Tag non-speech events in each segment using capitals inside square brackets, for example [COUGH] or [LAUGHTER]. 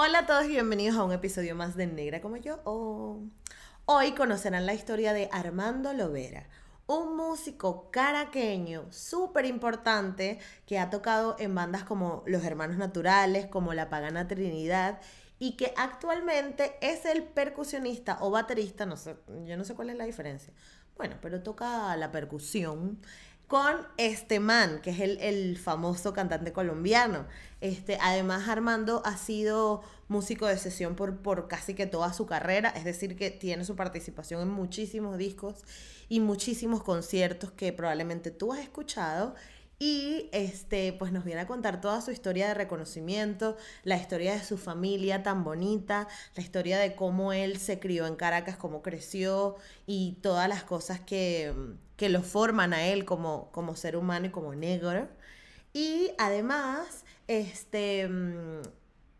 Hola a todos y bienvenidos a un episodio más de Negra como yo. Hoy conocerán la historia de Armando Lovera, un músico caraqueño súper importante que ha tocado en bandas como Los Hermanos Naturales, como La Pagana Trinidad y que actualmente es el percusionista o baterista, no sé, yo no sé cuál es la diferencia. Bueno, pero toca la percusión con este man, que es el, famoso cantante colombiano. Este, además, Armando ha sido músico de sesión por, por casi que toda su carrera, es decir, que tiene su participación en muchísimos discos y muchísimos conciertos que probablemente tú has escuchado y este, pues nos viene a contar toda su historia de reconocimiento, la historia de su familia tan bonita, la historia de cómo él se crió en Caracas, cómo creció y todas las cosas que, que lo forman a él como, como ser humano y como negro. Y además, este,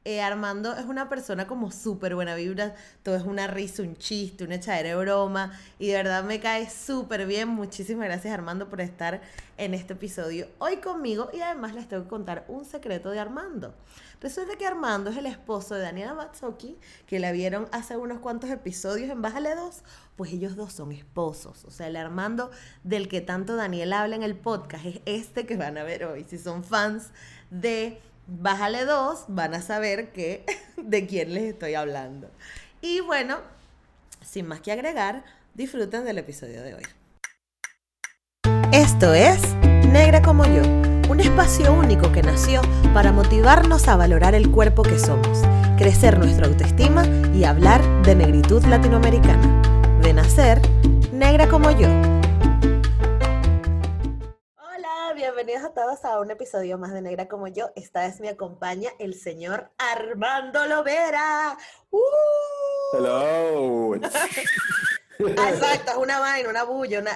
eh, Armando es una persona como súper buena vibra, todo es una risa, un chiste, una echadera de broma y de verdad me cae súper bien. Muchísimas gracias Armando por estar en este episodio hoy conmigo y además les tengo que contar un secreto de Armando. Resulta que Armando es el esposo de Daniela Matsuki, que la vieron hace unos cuantos episodios en Bájale 2, pues ellos dos son esposos. O sea, el Armando del que tanto Daniel habla en el podcast es este que van a ver hoy. Si son fans de bájale dos, van a saber que, [LAUGHS] de quién les estoy hablando. Y bueno, sin más que agregar, disfruten del episodio de hoy. Esto es Negra como yo, un espacio único que nació para motivarnos a valorar el cuerpo que somos, crecer nuestra autoestima y hablar de negritud latinoamericana. De nacer, negra como yo bienvenidos a todos a un episodio más de Negra como yo. Esta vez me acompaña el señor Armando Lovera. ¡Uh! Hello. Ah, exacto, es una vaina, una bulla, una...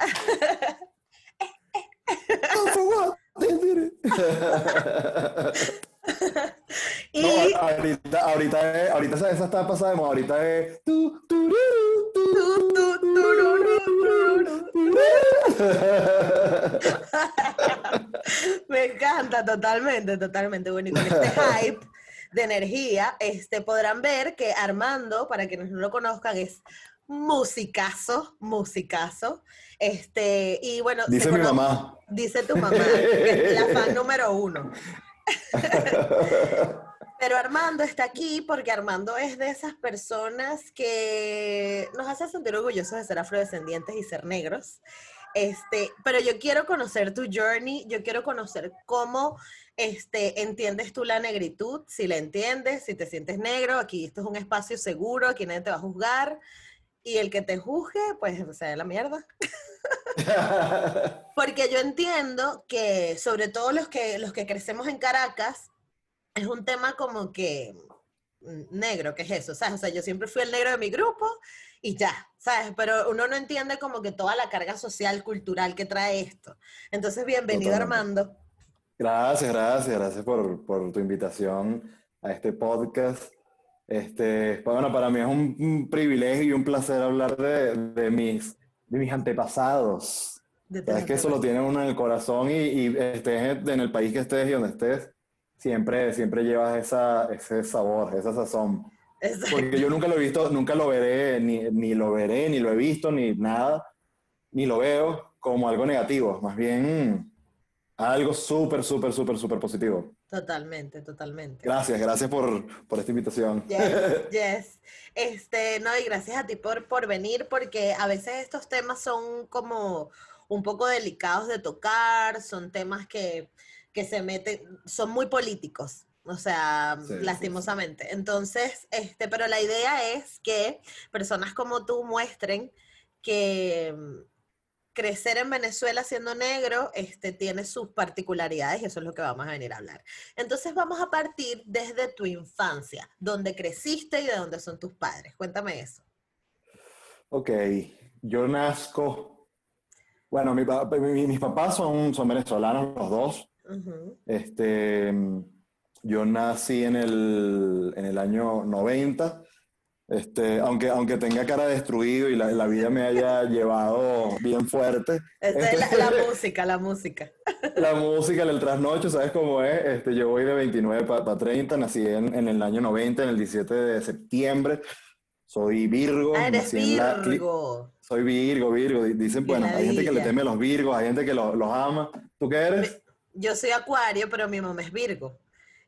[LAUGHS] y... No, ahorita, ahorita, ahorita esa está pasada de ahorita es... Tu, tu, Me encanta totalmente, totalmente. Bueno, y con este [LAUGHS] hype de energía, este, podrán ver que Armando, para quienes no lo conozcan, es musicazo, musicazo. Este, y bueno, dice mi mamá. Dice tu mamá, que es la fan [LAUGHS] número uno. [LAUGHS] Pero Armando está aquí porque Armando es de esas personas que nos hace sentir orgullosos de ser afrodescendientes y ser negros. Este, pero yo quiero conocer tu journey, yo quiero conocer cómo este, entiendes tú la negritud, si la entiendes, si te sientes negro, aquí esto es un espacio seguro, aquí nadie te va a juzgar, y el que te juzgue, pues se sea la mierda. [LAUGHS] Porque yo entiendo que, sobre todo los que, los que crecemos en Caracas, es un tema como que mm, negro, ¿qué es eso? ¿Sabes? O sea, yo siempre fui el negro de mi grupo y ya, ¿sabes? Pero uno no entiende como que toda la carga social, cultural que trae esto. Entonces, bienvenido Armando. Gracias, gracias, gracias por, por, tu invitación a este podcast. Este, bueno, para mí es un, privilegio y un placer hablar de, de mis, de mis antepasados. Es que eso lo tiene uno en el corazón y, y estés en el país que estés y donde estés siempre, siempre llevas esa, ese sabor, esa sazón. Porque yo nunca lo he visto, nunca lo veré, ni, ni, lo veré, ni lo he visto, ni nada, ni lo veo como algo negativo, más bien algo súper, súper, súper, súper positivo. Totalmente, totalmente. Gracias, gracias por, por esta invitación. Yes, [LAUGHS] yes. Este, no, y gracias a ti por, por venir, porque a veces estos temas son como un poco delicados de tocar, son temas que que se meten, son muy políticos, o sea, lastimosamente. Entonces, este, pero la idea es que personas como tú muestren que crecer en Venezuela siendo negro este, tiene sus particularidades y eso es lo que vamos a venir a hablar. Entonces vamos a partir desde tu infancia, donde creciste y de dónde son tus padres. Cuéntame eso. Ok, yo nazco, bueno, mis papás son, son venezolanos los dos, este, yo nací en el, en el año 90. Este, aunque, aunque tenga cara destruido y la, la vida me haya llevado bien fuerte. Esta es la, este, música, la música. la música, el trasnocho, ¿sabes cómo es? Este, yo voy de 29 para 30, nací en, en, el año 90, en el 17 de septiembre. Soy Virgo. Ah, eres Virgo. Soy Virgo, Virgo. Dicen, bueno, hay gente que le teme a los Virgos, hay gente que los ama. ¿Tú qué eres? Yo soy Acuario, pero mi mamá es Virgo.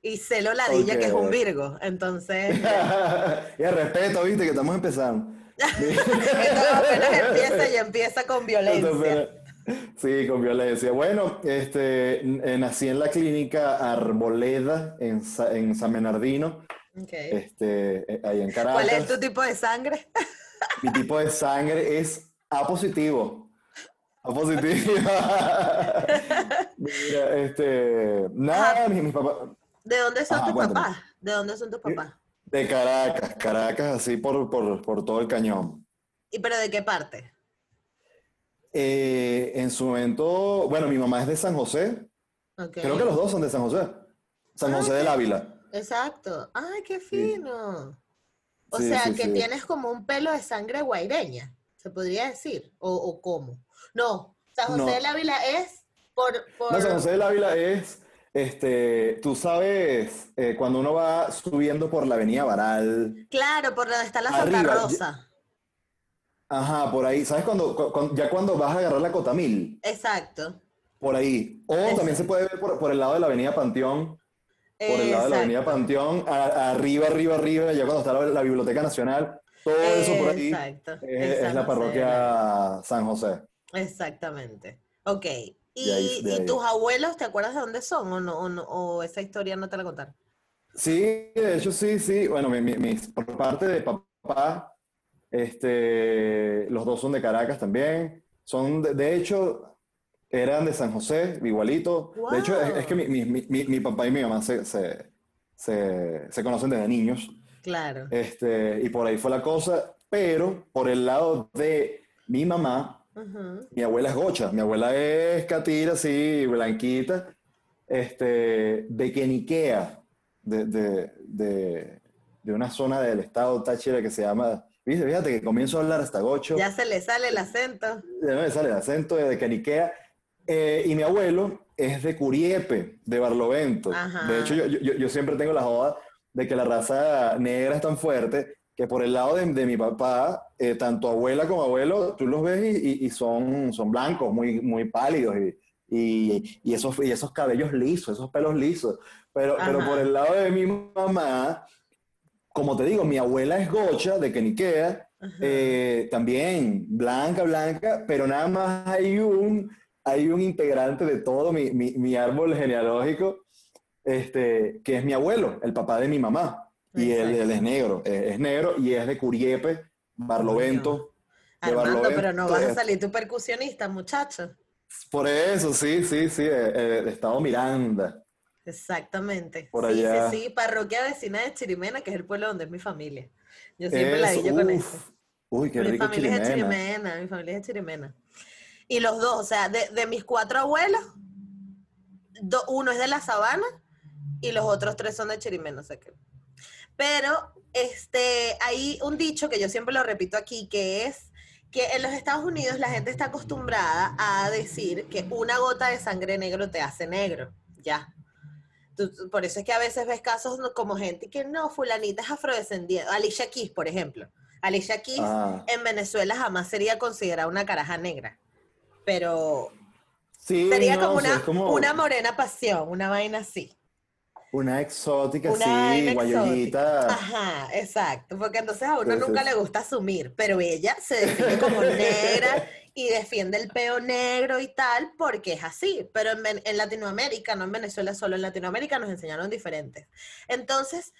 Y Celo Ladilla, que es un Virgo. Entonces. [LAUGHS] y respeto, viste, que estamos empezando. [LAUGHS] Apenas empieza y empieza con violencia. Sí, con violencia. Bueno, este, nací en la clínica Arboleda, en, en San Bernardino, este, eh, ahí en Caracas. ¿Cuál es tu tipo de sangre? [LAUGHS] Mi tipo de sangre es A positivo. A positivo. Mira, este, nada, mis, papás. ¿De dónde son tus papás? ¿De dónde son tus papás? De Caracas, Caracas, así por, por, por todo el cañón. ¿Y pero de qué parte? Eh, en su momento, bueno, mi mamá es de San José. Creo que los dos son de San José. San ah, José del Ávila. Exacto. Ay, qué fino. O sea, que tienes como un pelo de sangre guaireña, se podría decir. ¿O, cómo? No, San José del Ávila es por, No, San José del Ávila es, este, tú sabes, eh, cuando uno va subiendo por la avenida Baral. Claro, por donde está la Santa Rosa. Ajá, por ahí. ¿Sabes cuando, ya cuando vas a agarrar la Cotamil? Exacto. Por ahí. O también se puede ver por, el lado de la avenida Panteón. Por el lado de la avenida Panteón, arriba, arriba, arriba, ya cuando está la, Biblioteca Nacional. Todo eso por ahí es, la parroquia San José. Por Ok. ¿Y, tus abuelos, te acuerdas de dónde son o, no, o, esa historia no te la contaron? Sí, de hecho sí, sí. Bueno, por parte de papá, este, los dos son de Caracas también. Son, de, hecho, eran de San José, igualito. De hecho, es, que mi, papá y mi mamá se, se, conocen desde niños. Claro. Este, y por ahí fue la cosa. Pero por el lado de mi mamá, mi abuela es gocha. Mi abuela es catira, así, blanquita. Este, de Queniquea, de, de, de, de una zona del estado Táchira que se llama Fíjate que comienzo a hablar hasta gocho. Ya se le sale el acento. Ya me sale el acento de Caniquea. Eh, y mi abuelo es de Curiepe, de Barlovento. De hecho, yo, yo, yo, siempre tengo la joda de que la raza negra es tan fuerte que por el lado de, de mi papá, eh, tanto abuela como abuelo, tú los ves y, y, son, son blancos, muy, muy pálidos y, y, esos, y esos cabellos lisos, esos pelos lisos. Pero, pero por el lado de mi mamá, como te digo, mi abuela es gocha de Keniquea, eh, también blanca, blanca, pero nada más hay un, hay un integrante de todo mi, mi, árbol genealógico, este, que es mi abuelo, el papá de mi mamá. Y él, es negro, es, negro y es de Curiepe, Barlovento. Armando, pero no vas a salir tu percusionista, muchacho. Por eso, sí, sí, sí, de, Estado Miranda. Exactamente. Por allá. Sí, sí, parroquia vecina de Chirimena, que es el pueblo donde es mi familia. Yo siempre la vi con eso. Uy, qué mi familia es de Chirimena, mi familia es de Chirimena. Y los dos, o sea, de, de mis cuatro abuelos, uno es de la sabana y los otros tres son de Chirimena, o sea que. Pero este, hay un dicho que yo siempre lo repito aquí, que es que en los Estados Unidos la gente está acostumbrada a decir que una gota de sangre negro te hace negro, ya por eso es que a veces ves casos como gente que no, fulanita es afrodescendiente. Alicia Keys, por ejemplo. Alicia Keys ah. en Venezuela jamás sería considerada una caraja negra. Pero sería como, una, una morena pasión, una vaina así. Una exótica, sí, guayolita. Ajá, exacto. Porque entonces a uno nunca le gusta asumir, pero ella se define como negra y defiende el peo negro y tal, porque es así. Pero en, Latinoamérica, no en Venezuela, solo en Latinoamérica nos enseñaron diferentes. Entonces,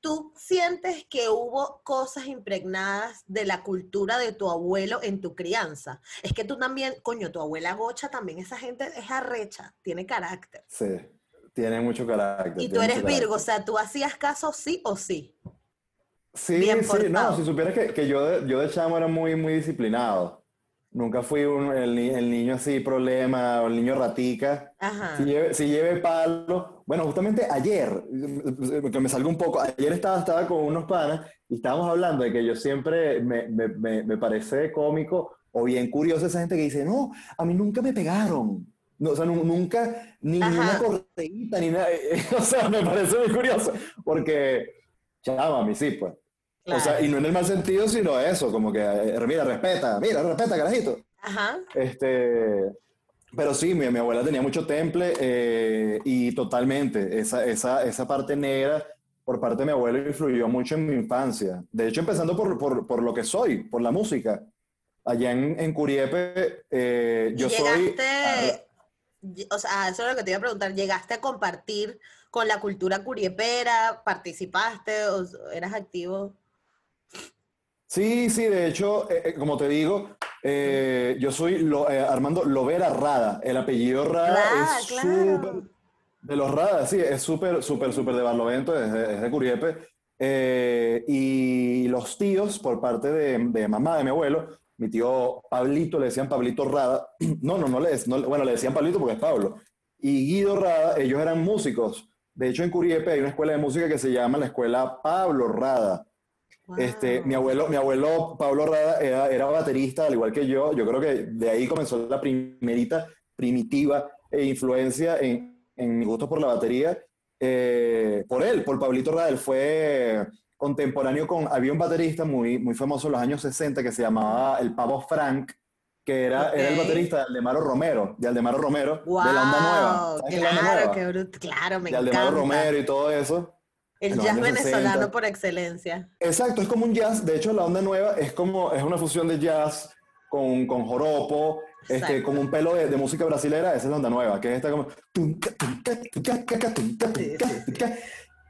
¿tú sientes que hubo cosas impregnadas de la cultura de tu abuelo en tu crianza? Es que tú también, coño, tu abuela gocha también, esa gente es arrecha, tiene carácter. Sí, tiene mucho carácter. Y tú eres Virgo, o sea, tú hacías caso sí o sí. Sí, sí, no, si supieras que, que yo, de, yo de chamo era muy, muy disciplinado. Nunca fui el, niño así problema o el niño ratica. Si lleve, si lleve palo. Bueno, justamente ayer, que me salgo un poco, ayer estaba, estaba con unos panas y estábamos hablando de que yo siempre me, me, me, parece cómico o bien curioso esa gente que dice, no, a mí nunca me pegaron. No, o sea, nu- nunca, ni una Ajá. corteíta, ni nada. [LAUGHS] O sea, me parece muy curioso, porque, chama, a mí sí, pues. O sea, y no en el mal sentido, sino eso, como que, eh, mira, respeta, mira, respeta, carajito. Ajá. Este, pero sí, mi, mi abuela tenía mucho temple eh, y totalmente, esa, esa, esa parte negra por parte de mi abuelo influyó mucho en mi infancia. De hecho, empezando por, por, por lo que soy, por la música. Allá en, en Curiepe, eh, yo soy... llegaste, o sea, eso es lo que te iba a preguntar, ¿llegaste a compartir con la cultura curiepera? ¿Participaste o eras activo? Sí, sí, de hecho, eh, eh, como te digo, eh, yo soy Lo- eh, Armando Lovera Rada. El apellido Rada Rada, es claro. súper de los Rada, sí, es súper, súper, súper de Barlovento, es de, es de Curiepe. Eh, y los tíos, por parte de, de mamá de mi abuelo, mi tío Pablito, le decían Pablito Rada. [CLEARS THROAT] No, no, no le, no, bueno, le decían Pablito porque es Pablo. Y Guido Rada, ellos eran músicos. De hecho, en Curiepe hay una escuela de música que se llama la Escuela Pablo Rada. Este, mi abuelo, mi abuelo Pablo Rada era, era baterista, al igual que yo. Yo creo que de ahí comenzó la primerita, primitiva e influencia en, en mi gusto por la batería. eh, por él, por Pablito Rada. Él fue contemporáneo con. Había un baterista muy, muy famoso en los años 60 que se llamaba el Pavo Frank, que era, era el baterista de Aldemaro Romero, de Aldemaro Romero, de la Onda Nueva. Wow, ¿Sabes qué es la Onda claro, Nueva? qué bruto, claro, me De Aldemaro encanta. Romero y todo eso. El jazz venezolano 60. por excelencia. Exacto, es como un jazz. De hecho, la onda nueva es como es una fusión de jazz con, con joropo, este, con un pelo de, de música brasilera. Esa es la onda nueva, que es esta como.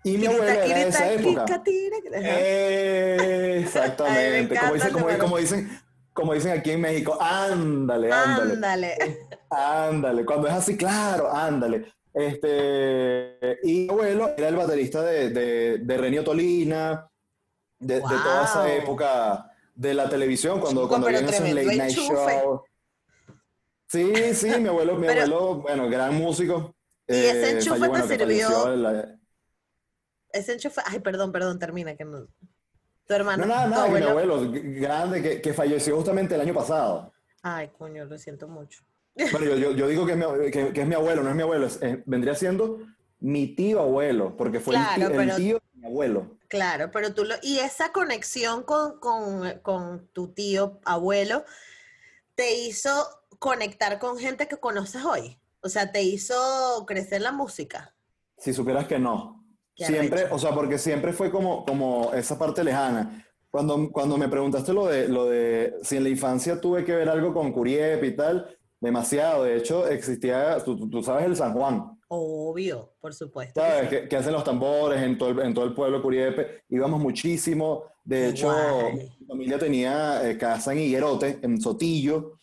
Y mi abuela era de esa época. Eh, [LAUGHS] Exactamente. Como dicen, como, dicen, como dicen aquí en México, ándale, ándale. Ándale. Ándale, cuando es así, claro, ándale. Este, y mi abuelo era el baterista de, de, de Renio Tolina, de, de toda esa época de la televisión, cuando, Chico, cuando esos late night shows. Sí, sí, mi abuelo, mi [LAUGHS] Pero- abuelo, bueno, gran músico. ¿Y ese eh, enchufe te sirvió? la- Ese enchufe, ay, perdón, perdón, termina que no. Tu hermano, No, nada, nada, que mi abuelo- grande, que, que falleció justamente el año pasado. Ay, coño, lo siento mucho. Bueno, yo, yo, yo digo que es, mi, que, que es mi abuelo, no es mi abuelo, es- vendría siendo mi tío abuelo, porque fue Claro, el, tío, el pero- tío de mi abuelo. Claro, pero tú lo, y esa conexión con, con, con tu tío, abuelo, te hizo conectar con gente que conoces hoy. O sea, te hizo crecer la música. Si supieras que no. Siempre, o sea, porque siempre fue como, como esa parte lejana. Cuando, cuando me preguntaste lo de, lo de si en la infancia tuve que ver algo con Curiepe y tal, demasiado. De hecho, existía, tú, tú- sabes el San Juan, Obvio, por supuesto. ¿sabes? Que, que hacen los tambores en todo el, en todo el pueblo Curiepe. Íbamos muchísimo. De hecho, Guay. mi familia tenía eh, casa en Higuerote, en Sotillo.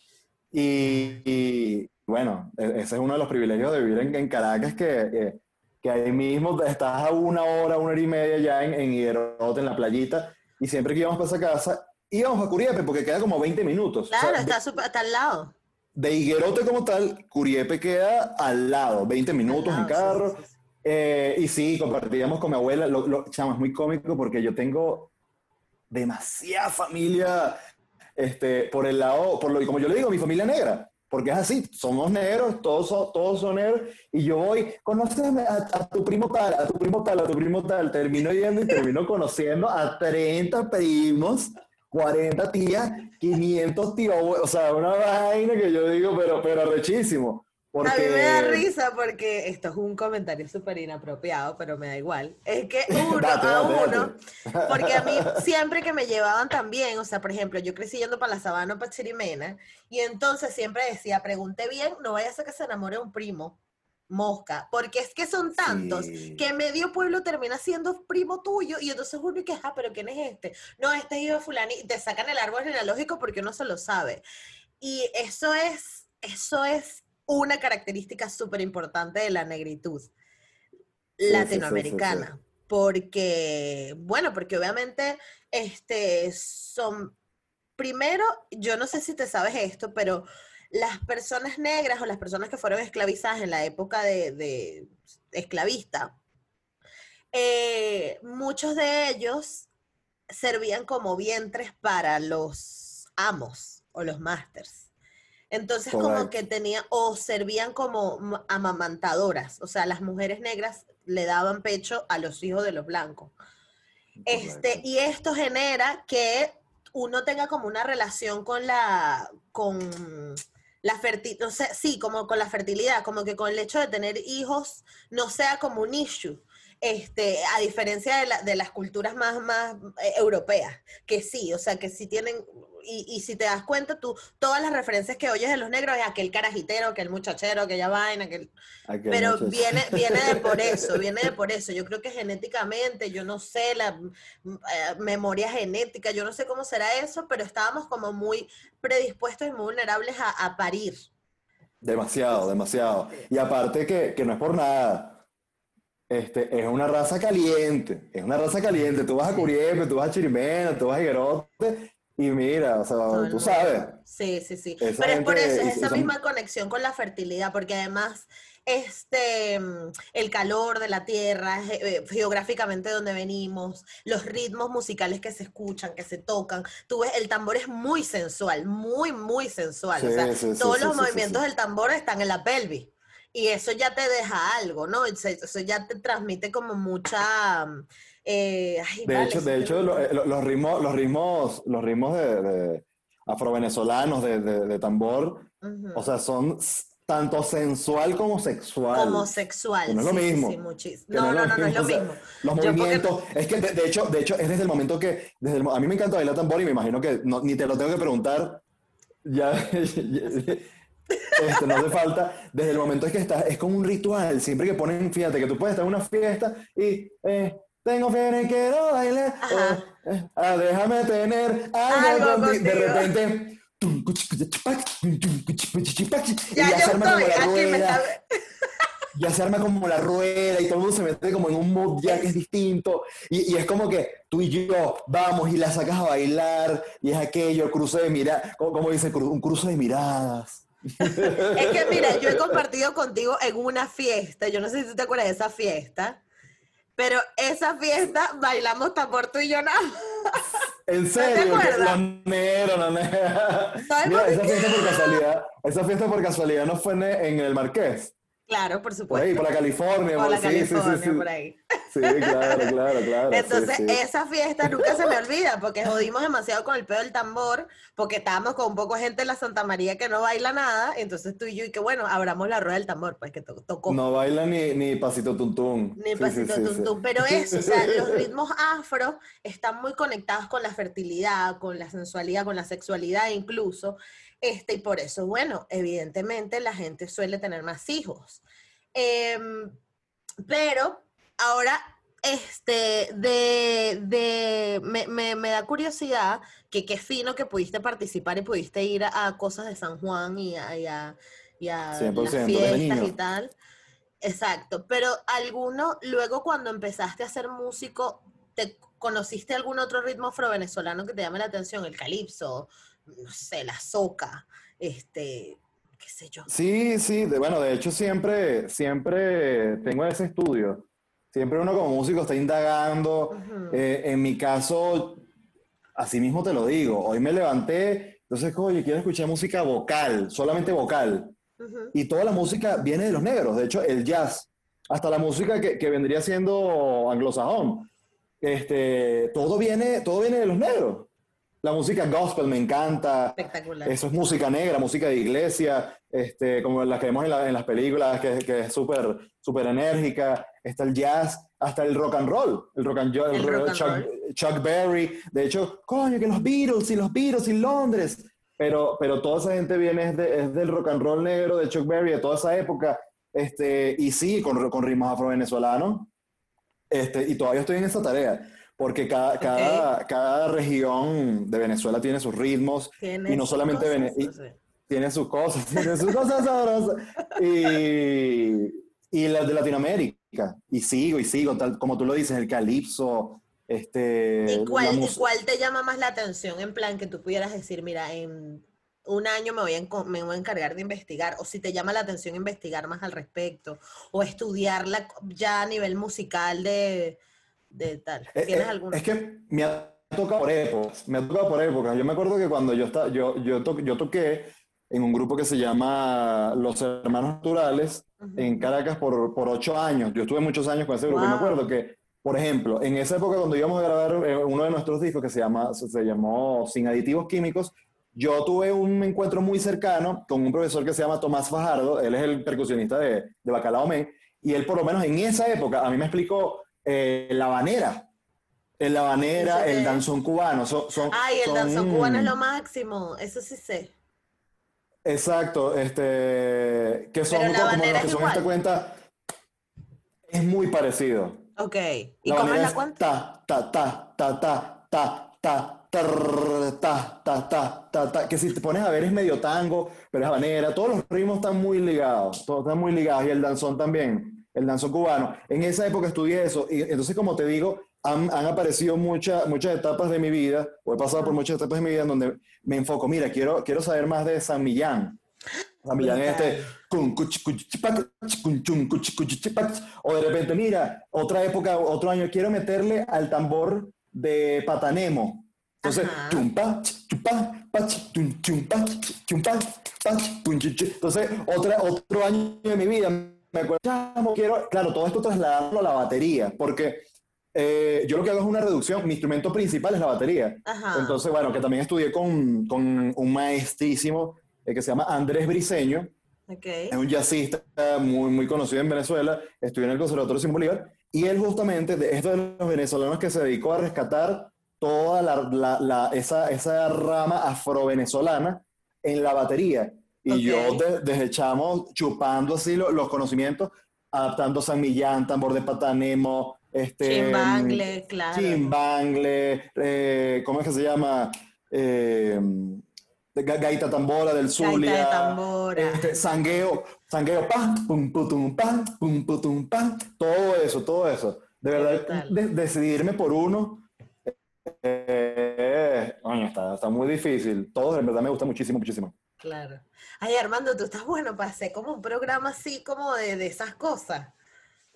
Y, y, bueno, e- ese es uno de los privilegios de vivir en, en Caracas, que, que, que ahí mismo estás a una hora, una hora y media ya en, en Higuerote, en la playita. Y siempre que íbamos para esa casa, íbamos a Curiepe, porque queda como 20 minutos. O sea, Claro, está, súper- está al lado. de Higuerote como tal, Curiepe queda al lado, 20 minutos Al en lado, sí, carro. sí, sí. Eh, y sí, compartíamos con mi abuela. Lo, lo- chamo, es muy cómico porque yo tengo demasiada familia este, por el lado, por lo como yo le digo, mi familia negra. Porque es así, somos negros, todos son, todos son negros, y yo voy, conóceme a, a tu primo tal, a tu primo tal, a tu primo tal, termino yendo y termino conociendo a 30 primos, 40 tías, 500 tíos, o sea, una vaina que yo digo, pero, pero arrechísimo. Porque... A mí me da risa porque esto es un comentario súper inapropiado, pero me da igual. Es que [LAUGHS] uno Date, a uno, date. [LAUGHS] porque a mí siempre que me llevaban también, o sea, por ejemplo, yo crecí yendo para la sabana, para Chirimena, y entonces siempre decía, pregunté bien, no vaya a ser que se enamore un primo, mosca, porque es que son tantos Sí. que medio pueblo termina siendo primo tuyo, y entonces uno y que, ah, pero ¿quién es este? No, este es hijo de fulano, y te sacan el árbol genealógico porque uno se lo sabe. Y eso es, eso es una característica súper importante de la negritud sí, sí, sí, latinoamericana. Porque, bueno, porque obviamente este, son, primero, yo no sé si te sabes esto, pero las personas negras o las personas que fueron esclavizadas en la época de, de esclavista, eh, muchos de ellos servían como vientres para los amos o los masters. Entonces como que tenía, o servían como amamantadoras, o sea, las mujeres negras le daban pecho a los hijos de los blancos. Este, y esto genera que uno tenga como una relación con la, con la fertilidad, sí, como con la fertilidad, como que con el hecho de tener hijos no sea como un issue. Este, a diferencia de, de las culturas más, más eh, europeas, que sí, o sea, que sí tienen y, si te das cuenta, tú, todas las referencias que oyes de los negros es aquel carajitero, aquel muchachero, aquella vaina, aquel... pero viene, viene de por [LAUGHS] eso, viene de por eso. Yo creo que genéticamente, yo no sé, la eh, memoria genética, yo no sé cómo será eso, pero estábamos como muy predispuestos y muy vulnerables a, parir. Demasiado, demasiado. Y aparte que, que no es por nada. Este, es una raza caliente, es una raza caliente. Tú vas a Curiempe, tú vas a Chirimena, tú vas a Higuerote y mira, o sea, tú sabes. Sí, sí, sí. Pero es por eso, es esa misma conexión con la fertilidad, porque además este, el calor de la tierra, eh, geográficamente donde venimos, los ritmos musicales que se escuchan, que se tocan. Tú ves, el tambor es muy sensual, muy, muy sensual. o sea, todos los movimientos del tambor están en la pelvis. Y eso ya te deja algo, ¿no? Eso ya te transmite como mucha mm, eh, de, hecho, de hecho, eh, los ritmos, los ritmos, los ritmos de, de afrovenezolanos de, de, tambor, o sea, son tanto sensual como sexual. Como sexual. no es lo mismo. no, no, no, no, es lo mismo. los movimientos, es que de, hecho, de hecho, es desde el momento que, desde a mí me encanta bailar tambor y me imagino que ni te lo tengo que preguntar, ya, [LAUGHS] este, no hace falta, desde el momento es que estás, es como un ritual, siempre que ponen, fíjate que tú puedes estar en una fiesta y... Eh, tengo fiebre, quiero bailar. Eh, ah, déjame tener algo, contigo. De repente. Ya, ya se arma como la rueda. Ya se arma como la rueda y todo el mundo se mete como en un mood ya que es distinto. Y, y, es como que tú y yo vamos y la sacas a bailar y es aquello, cruce de miradas, como, dice, un cruce de miradas. Es que mira, yo he compartido contigo en una fiesta, yo no sé si tú te acuerdas de esa fiesta, pero esa fiesta bailamos tambor tú y yo nada. ¿En serio? ¿No te la negro, la Mira, esa fiesta por casualidad, esa fiesta por casualidad no fue en el Marqués. Claro, por supuesto. Por ahí, por la California. Por la California, sí, por ahí. Sí, claro, claro, claro. Entonces, esa fiesta nunca se me olvida, porque jodimos demasiado con el pedo del tambor, porque estábamos con un poco de gente en la Santa María que no baila nada, entonces tú y yo, y que bueno, abramos la rueda del tambor, pues que tocó. No baila ni, ni pasito tuntum. Ni pasito tuntum, pero eso, o sea, los [LAUGHS] ritmos afro están muy conectados con la fertilidad, con la sensualidad, con la sexualidad incluso. Este, y por eso, bueno, evidentemente la gente suele tener más hijos. Em, pero ahora, este, de, de me, me, da curiosidad que qué fino que pudiste participar y pudiste ir a, cosas de San Juan y a, y a, y a las fiestas y tal. Exacto, pero alguno, luego cuando empezaste a ser músico, ¿te conociste algún otro ritmo afro-venezolano que te llame la atención? El calipso, no sé, la soca, este, qué sé yo. Sí, sí, de, bueno, de hecho siempre, siempre tengo ese estudio. Siempre uno como músico está indagando. Eh, en mi caso, así mismo te lo digo, hoy me levanté, entonces, oye, quiero escuchar música vocal, solamente vocal. Y toda la música viene de los negros, de hecho, el jazz, hasta la música que, que vendría siendo anglosajón, este, todo, viene, todo viene de los negros. La música gospel me encanta. Espectacular. Eso es música negra, música de iglesia, este, como la que vemos en, las películas, que, que es súper super enérgica. Está el jazz, hasta el rock and roll. El rock and, roll, Chuck, Berry. De hecho, coño, que los Beatles y los Beatles y Londres. Pero, pero toda esa gente viene es, es del rock and roll negro, de Chuck Berry, de toda esa época. Este, y sí, con, con ritmos afro-venezolanos. Este, y todavía estoy en esa tarea porque cada, cada, cada, región de Venezuela tiene sus ritmos y no solamente Venezuela, tiene sus cosas, [LAUGHS] tiene sus cosas sabrosas. Y, y las de Latinoamérica. Y sigo y sigo, tal como tú lo dices, el calipso. Este, ¿Y cuál, ¿Y cuál te llama más la atención? En plan, que tú pudieras decir, mira, en un año me voy, a, me voy a encargar de investigar, o si te llama la atención investigar más al respecto, o estudiarla ya a nivel musical de, de tal? Eh, ¿Tienes eh, Es que me ha tocado por épocas, me ha tocado por épocas. Yo me acuerdo que cuando yo, estaba, yo, yo, yo toqué en un grupo que se llama Los Hermanos Naturales en Caracas por, por ocho años. Yo estuve muchos años con ese grupo y me acuerdo que, por ejemplo, en esa época cuando íbamos a grabar eh, uno de nuestros discos que se, llama, se llamó Sin Aditivos Químicos, yo tuve un encuentro muy cercano con un profesor que se llama Tomás Fajardo, él es el percusionista de, de Bacalao Men, y él por lo menos en esa época a mí me explicó eh, la banera, el habanera, el danzón cubano. Son, son, Ay, el danzón cubano es lo máximo, eso sí sé. Exacto, este, que son como, como los que son esta cuenta, es muy parecido. Ok, ¿y cómo es la cuenta? Ta, ta, ta, ta, ta, ta, ta, ta, ta, ta, ta, que si te pones a ver es medio tango, pero es habanera, todos los ritmos están muy ligados, todos están muy ligados, y el danzón también, el danzón cubano. En esa época estudié eso, y entonces como te digo, han, han aparecido muchas muchas etapas de mi vida, o he pasado por muchas etapas de mi vida en donde me enfoco, mira, quiero, quiero saber más de San Millán. San Millán es este, o de repente, mira, otra época, otro año, quiero meterle al tambor de Patanemo. Entonces, chumpa, chumpa, chumpa, chumpa, entonces, otra, otro año de mi vida, me acuerdo, quiero, claro, todo esto trasladarlo a la batería, porque eh, yo lo que hago es una reducción. Mi instrumento principal es la batería. Entonces, bueno, que también estudié con, con un maestrísimo eh, que se llama Andrés Briseño. Es un jazzista muy, muy conocido en Venezuela. Estudió en el Conservatorio Simón Bolívar. Y él justamente, de estos de los venezolanos que se dedicó a rescatar toda la, la, esa, esa rama afro-venezolana en la batería. Y yo desde chamo chupando así los conocimientos, adaptando San Millán, tambor de patanemo, este, Chimbangle, claro. Chimbangle, eh, ¿cómo es que se llama? Eh, gaita tambora del Zulia. Gaita de tambora. Este, sangueo, sangueo, pam, pum, putum, pam, pum, putum, pam. Todo eso, todo eso. De verdad, decidirme por uno. Eh, está, está muy difícil. Todo en verdad me gusta muchísimo, muchísimo. Claro. Ay, Armando, tú estás bueno para hacer como un programa así, como de, de esas cosas.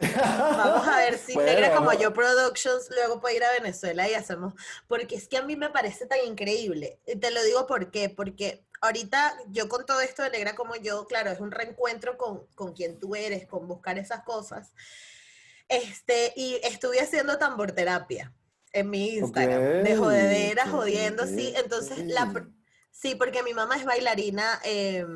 Vamos a ver [LAUGHS] si Negra como yo Productions luego puede ir a Venezuela y hacemos, porque es que a mí me parece tan increíble. Te lo digo por qué, porque ahorita yo con todo esto de Negra como yo, claro, es un reencuentro con, con quien tú eres, con buscar esas cosas. Este, y estuve haciendo tambor terapia en mi Instagram, de jodedera, jodiendo, sí. Entonces, la, sí, porque mi mamá es bailarina. Eh,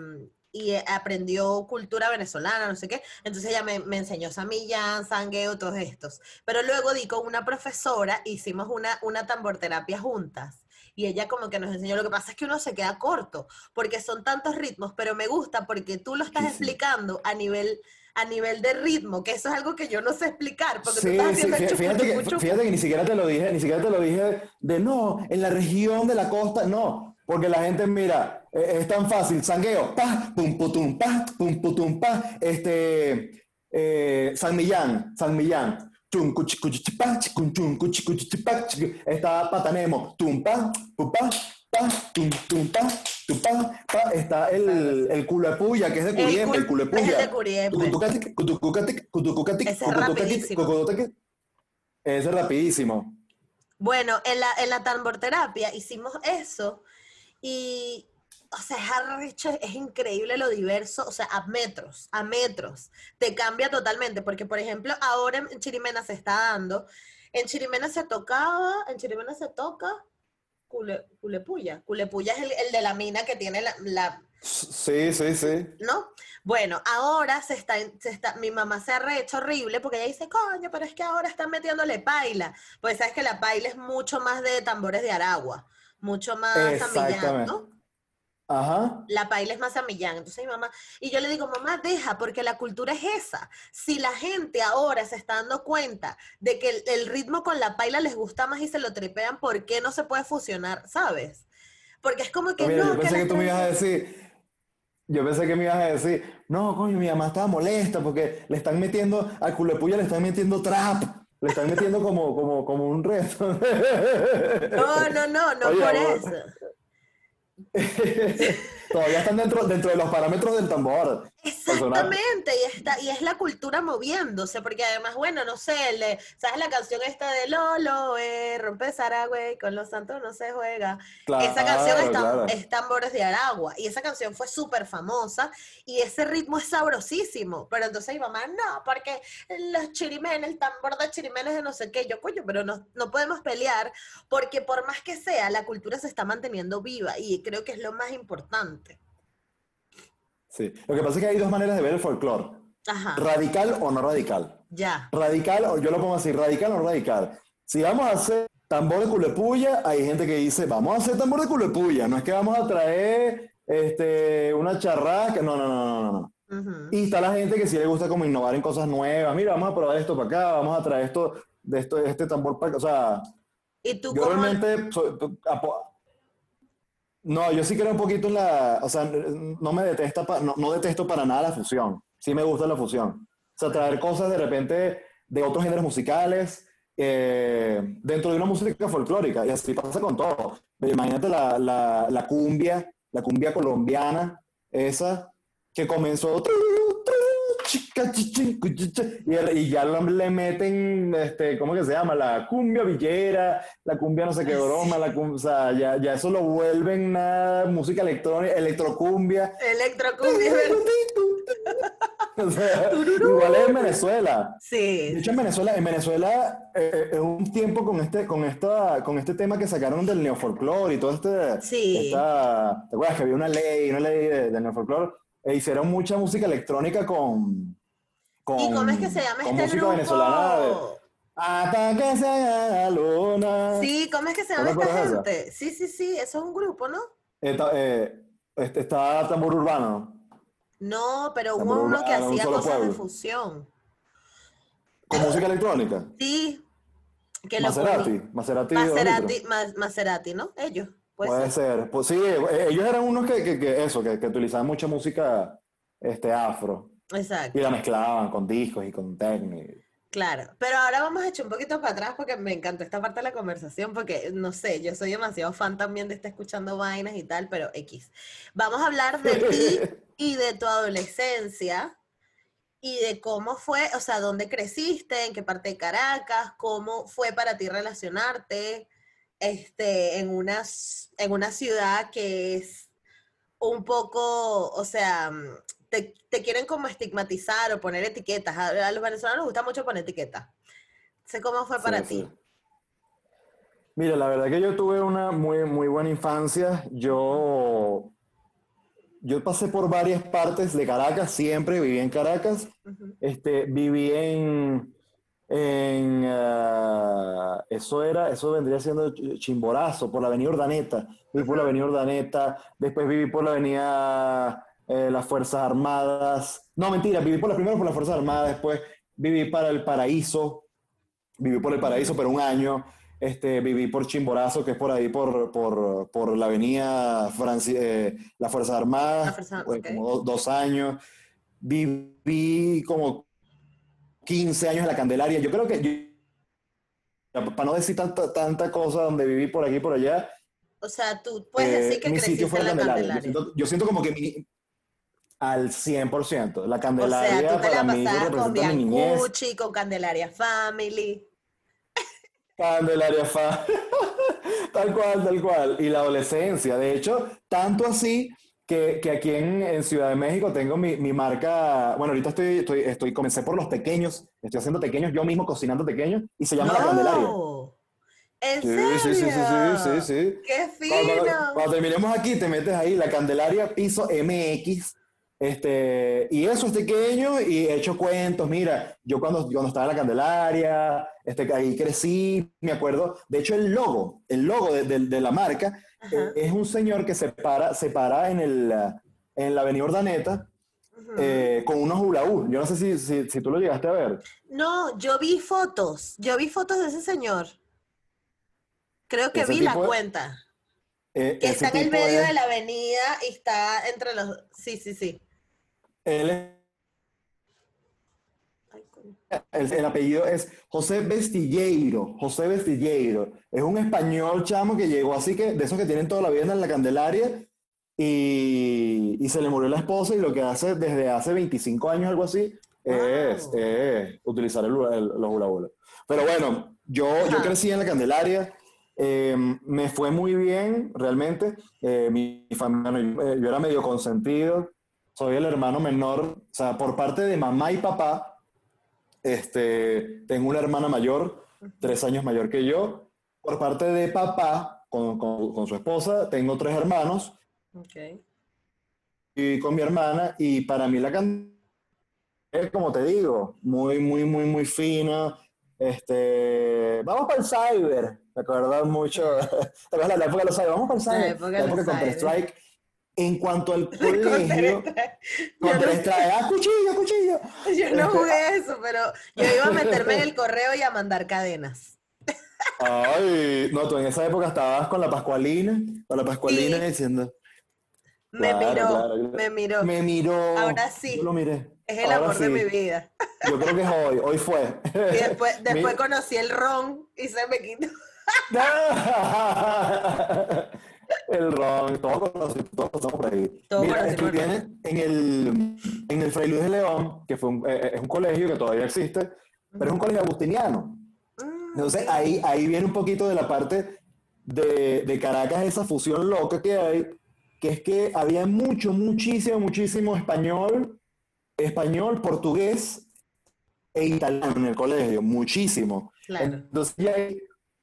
y aprendió cultura venezolana, no sé qué. Entonces ella me, me enseñó Samillán, Sangueo, todos estos. Pero luego di con una profesora, hicimos una, una tamborterapia juntas. Y ella como que nos enseñó, lo que pasa es que uno se queda corto, porque son tantos ritmos, pero me gusta porque tú lo estás explicando a nivel a nivel de ritmo, que eso es algo que yo no sé explicar, porque tú estás haciendo sí, fíjate, que, fíjate que ni siquiera te lo dije, ni siquiera te lo dije de no, en la región de la costa, no, porque la gente, mira, e, es tan fácil, sangueo, pa, pum, putum, pa, pum, putum, pa, este, eh, San Millán, San Millán, está Patanemo, tum, pa, pum, pa, pa, tum, tum, pa, tum, pa, pa, está el, el culepuya, que es de Curiempe, el. Es de es rapidísimo. Ese es rapidísimo. Bueno, en la, en la tamborterapia hicimos eso y, o sea, es es increíble lo diverso, o sea, a metros, a metros. Te cambia totalmente, porque, por ejemplo, ahora en Chirimena se está dando, en Chirimena se tocaba, en Chirimena se toca Culepuya. Culepuya es el, de la mina que tiene la, Sí, sí, sí. ¿No? Bueno, ahora se está, se está, mi mamá se ha rehecho horrible porque ella dice, coño, pero es que ahora están metiéndole paila. Pues sabes que la paila es mucho más de tambores de Aragua mucho más ¿no? Ajá. La paila es más Millán. Entonces mi mamá, y yo le digo, mamá, deja, porque la cultura es esa. Si la gente ahora se está dando cuenta de que el, ritmo con la paila les gusta más y se lo tripean, ¿por qué no se puede fusionar? ¿Sabes? Porque es como que no. Yo pensé que, tú me ibas a decir. Yo pensé que me ibas a decir, no, coño, mi mamá estaba molesta porque le están metiendo, al culepuya le están metiendo trap. Le están metiendo como, como, como un reto. No, no, no, no por eso. [LAUGHS] Todavía están dentro, dentro de los parámetros del tambor. Exactamente, y, está, y es la cultura moviéndose, porque además, bueno, no sé, le, ¿sabes la canción esta de Lolo? Eh, rompe Saragüey, con los santos no se juega. esa canción es, Tambores de Aragua, y esa canción fue súper famosa, y ese ritmo es sabrosísimo, pero entonces mi mamá, no, porque los chirimenes, el tambor de chirimenes de no sé qué, yo, coño, pero no, no podemos pelear, porque por más que sea, la cultura se está manteniendo viva, y creo que es lo más importante. Sí, lo que pasa es que hay dos maneras de ver el folclore. Radical o no radical. Ya. Radical, o yo lo pongo así, radical o no radical. Si vamos a hacer tambor de culepuya, hay gente que dice, vamos a hacer tambor de culepuya, no es que vamos a traer este, una charraca, no, no, no, no, no. Y está la gente que sí le gusta como innovar en cosas nuevas, mira, vamos a probar esto para acá, vamos a traer esto, de esto, este tambor para acá, o sea, ¿Y tú yo realmente no, yo sí creo un poquito en la, o sea, no me detesta, no, no, detesto para nada la fusión, sí me gusta la fusión. O sea, traer cosas de repente de otros géneros musicales eh, dentro de una música folclórica, y así pasa con todo. Imagínate la, la, la cumbia, la cumbia colombiana, esa que comenzó y, ya le meten, este, ¿cómo que se llama? La cumbia villera, la cumbia no sé qué broma, la cumbia, o sea, ya, ya eso lo vuelven nada, música electrónica, electrocumbia. Electrocumbia, [LAUGHS] o sea, igual es en Venezuela. Sí. De hecho, en Venezuela, en Venezuela eh, eh, es un tiempo con este, con, esta, con este tema que sacaron del neofolclore y todo este... Sí. Esta, ¿Te acuerdas que había una ley, una ley del neofolclore? E hicieron mucha música electrónica con, con ¿Y cómo es que se llama este música grupo? venezolana Hasta que se haga la luna. Sí, ¿cómo es que se llama esta gente? Sí, sí, sí, eso es un grupo, ¿no? Está, eh, este, está Tambor Urbano. No, pero hubo uno que hacía cosas de fusión. ¿Con música electrónica? Sí. Que Maserati, Maserati, Maserati, Maserati, ¿no? Ellos. Puede, ser. Pues sí, eh, ellos eran unos que, que, que eso, que, que, utilizaban mucha música este, afro. Exacto. Y la mezclaban con discos y con técnicas. Claro, pero ahora vamos a echar un poquito para atrás porque me encantó esta parte de la conversación porque, no sé, yo soy demasiado fan también de estar escuchando vainas y tal, pero X. Vamos a hablar de ti [LAUGHS] y de tu adolescencia y de cómo fue, o sea, dónde creciste, en qué parte de Caracas, cómo fue para ti relacionarte, este, en, una, en una ciudad que es un poco, o sea, mm, te, te quieren como estigmatizar o poner etiquetas. A, los venezolanos les gusta mucho poner etiquetas. Sé cómo fue para ti. Mira, la verdad que yo tuve una muy, muy buena infancia. Yo, yo pasé por varias partes de Caracas, siempre viví en Caracas. este, viví en, en uh, eso era, eso vendría siendo Chimborazo, por la avenida Urdaneta, viví por la avenida Urdaneta, después viví por la avenida eh, las Fuerzas Armadas, no mentira, viví por la primero por las Fuerzas Armadas, después viví para el Paraíso, viví por el Paraíso pero un año, este, viví por Chimborazo, que es por ahí, por, por, por la avenida Franci eh, las Fuerzas Armadas, como dos años, viví como 15 años en la Candelaria. Yo creo que, para no decir tanta, tanta cosa donde viví por aquí y por allá. O sea, tú puedes decir eh, que mi sitio fue la Candelaria. Yo, siento, como que mi, al 100%. La Candelaria o sea, tú te para la mí representa con mi niñez. con Candelaria Family. [LAUGHS] Candelaria Family. [LAUGHS] tal cual, tal cual. Y la adolescencia. De hecho, tanto así que, que aquí en, en, Ciudad de México tengo mi, mi, marca, bueno, ahorita estoy, estoy, estoy, comencé por los pequeños, estoy haciendo pequeños, yo mismo cocinando pequeños, y se llama La Candelaria. ¿En serio? Sí, sí, sí, sí, sí, sí. ¡Qué fino! Cuando, terminemos aquí, te metes ahí, La Candelaria Piso MX, este, y eso es pequeño y he hecho cuentos, mira, yo cuando, cuando estaba en la Candelaria, este, ahí crecí, me acuerdo, de hecho el logo, el logo de, de, de la marca es un señor que se para, se para en, el, en la avenida Ordaneta eh, con unos hula Yo no sé si, si, si, tú lo llegaste a ver. No, yo vi fotos. Yo vi fotos de ese señor. Creo que vi la cuenta. Eh, que está en el medio de la avenida y está entre los... Sí, sí, sí. Él es el, apellido es José Vestilleiro. José Vestilleiro. Es un español chamo que llegó así que, de esos que tienen toda la vida en la Candelaria. y, y se le murió la esposa y lo que hace desde hace 25 años, algo así, es, Wow. es utilizar el, el- los hula. Pero bueno, yo, yo crecí en la Candelaria, eh, me fue muy bien, realmente. Eh, mi familia, bueno, yo, eh, yo era medio consentido, soy el hermano menor, o sea, por parte de mamá y papá, este, tengo una hermana mayor, tres años mayor que yo. Por parte de papá, con, con- con su esposa, tengo tres hermanos Ok. y con mi hermana, y para mí la canción es, como te digo, muy, muy, muy, muy fina. Este, vamos para el cyber, me acuerdo mucho, [LAUGHS] ¿te acuerdas la época de los cyber? Vamos para el La cyber, época la época de Counter Strike. En cuanto al [LAUGHS] colegio, Counter Strike, ah, cuchillo, cuchillo. [LAUGHS] Yo no jugué eso, pero yo iba a meterme en el [LAUGHS] correo y a mandar cadenas. Ay, no, tú en esa época estabas con la Pascualina, con la Pascualina Sí. diciendo, Me Claro, miró, claro, yo- me miró. me miró. Ahora sí. Lo miré. Es el Ahora amor de mi vida. Yo creo que es hoy, hoy fue. Y después, después Mi- conocí el ron y se me quitó. El ron, todos conocemos, todos pasamos por ahí. Todos Mira, estudié en, en el, en el Fray Luis de León, que fue un, eh, es un colegio que todavía existe, pero es un colegio agustiniano. Mm, Entonces ahí, ahí viene un poquito de la parte de, de Caracas, esa fusión loca que hay, que es que había mucho, muchísimo, muchísimo español, español, portugués e italiano en el colegio, muchísimo. Claro. Entonces ya ahí,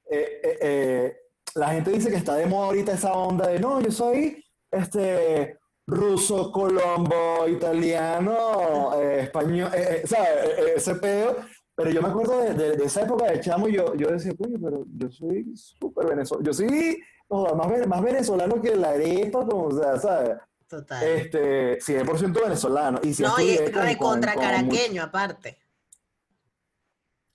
eh, eh, eh, la gente dice que está de moda ahorita esa onda de, no, yo soy este, ruso, colombo, italiano, eh, español, eh, eh, ¿sabes? Eh, eh, ese pedo. Pero yo me acuerdo de, de- de esa época de chamo yo, yo decía, coño, pero yo soy súper venezolano, yo soy más, más venezolano que la arepa, como, o sea, ¿sabes? Total. Este, 100% venezolano. Y sí no, y estudié con- recontra con- caraqueño aparte.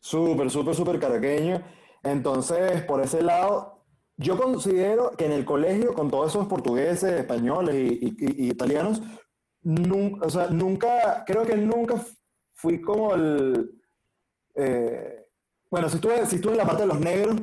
Súper, súper, súper caraqueño. Entonces, por ese lado, yo considero que en el colegio, con todos esos portugueses, españoles y, y- y- y italianos, nunca, o sea, nunca, creo que nunca fui como el... eh, bueno, si estuve, si estuve en la parte de los negros,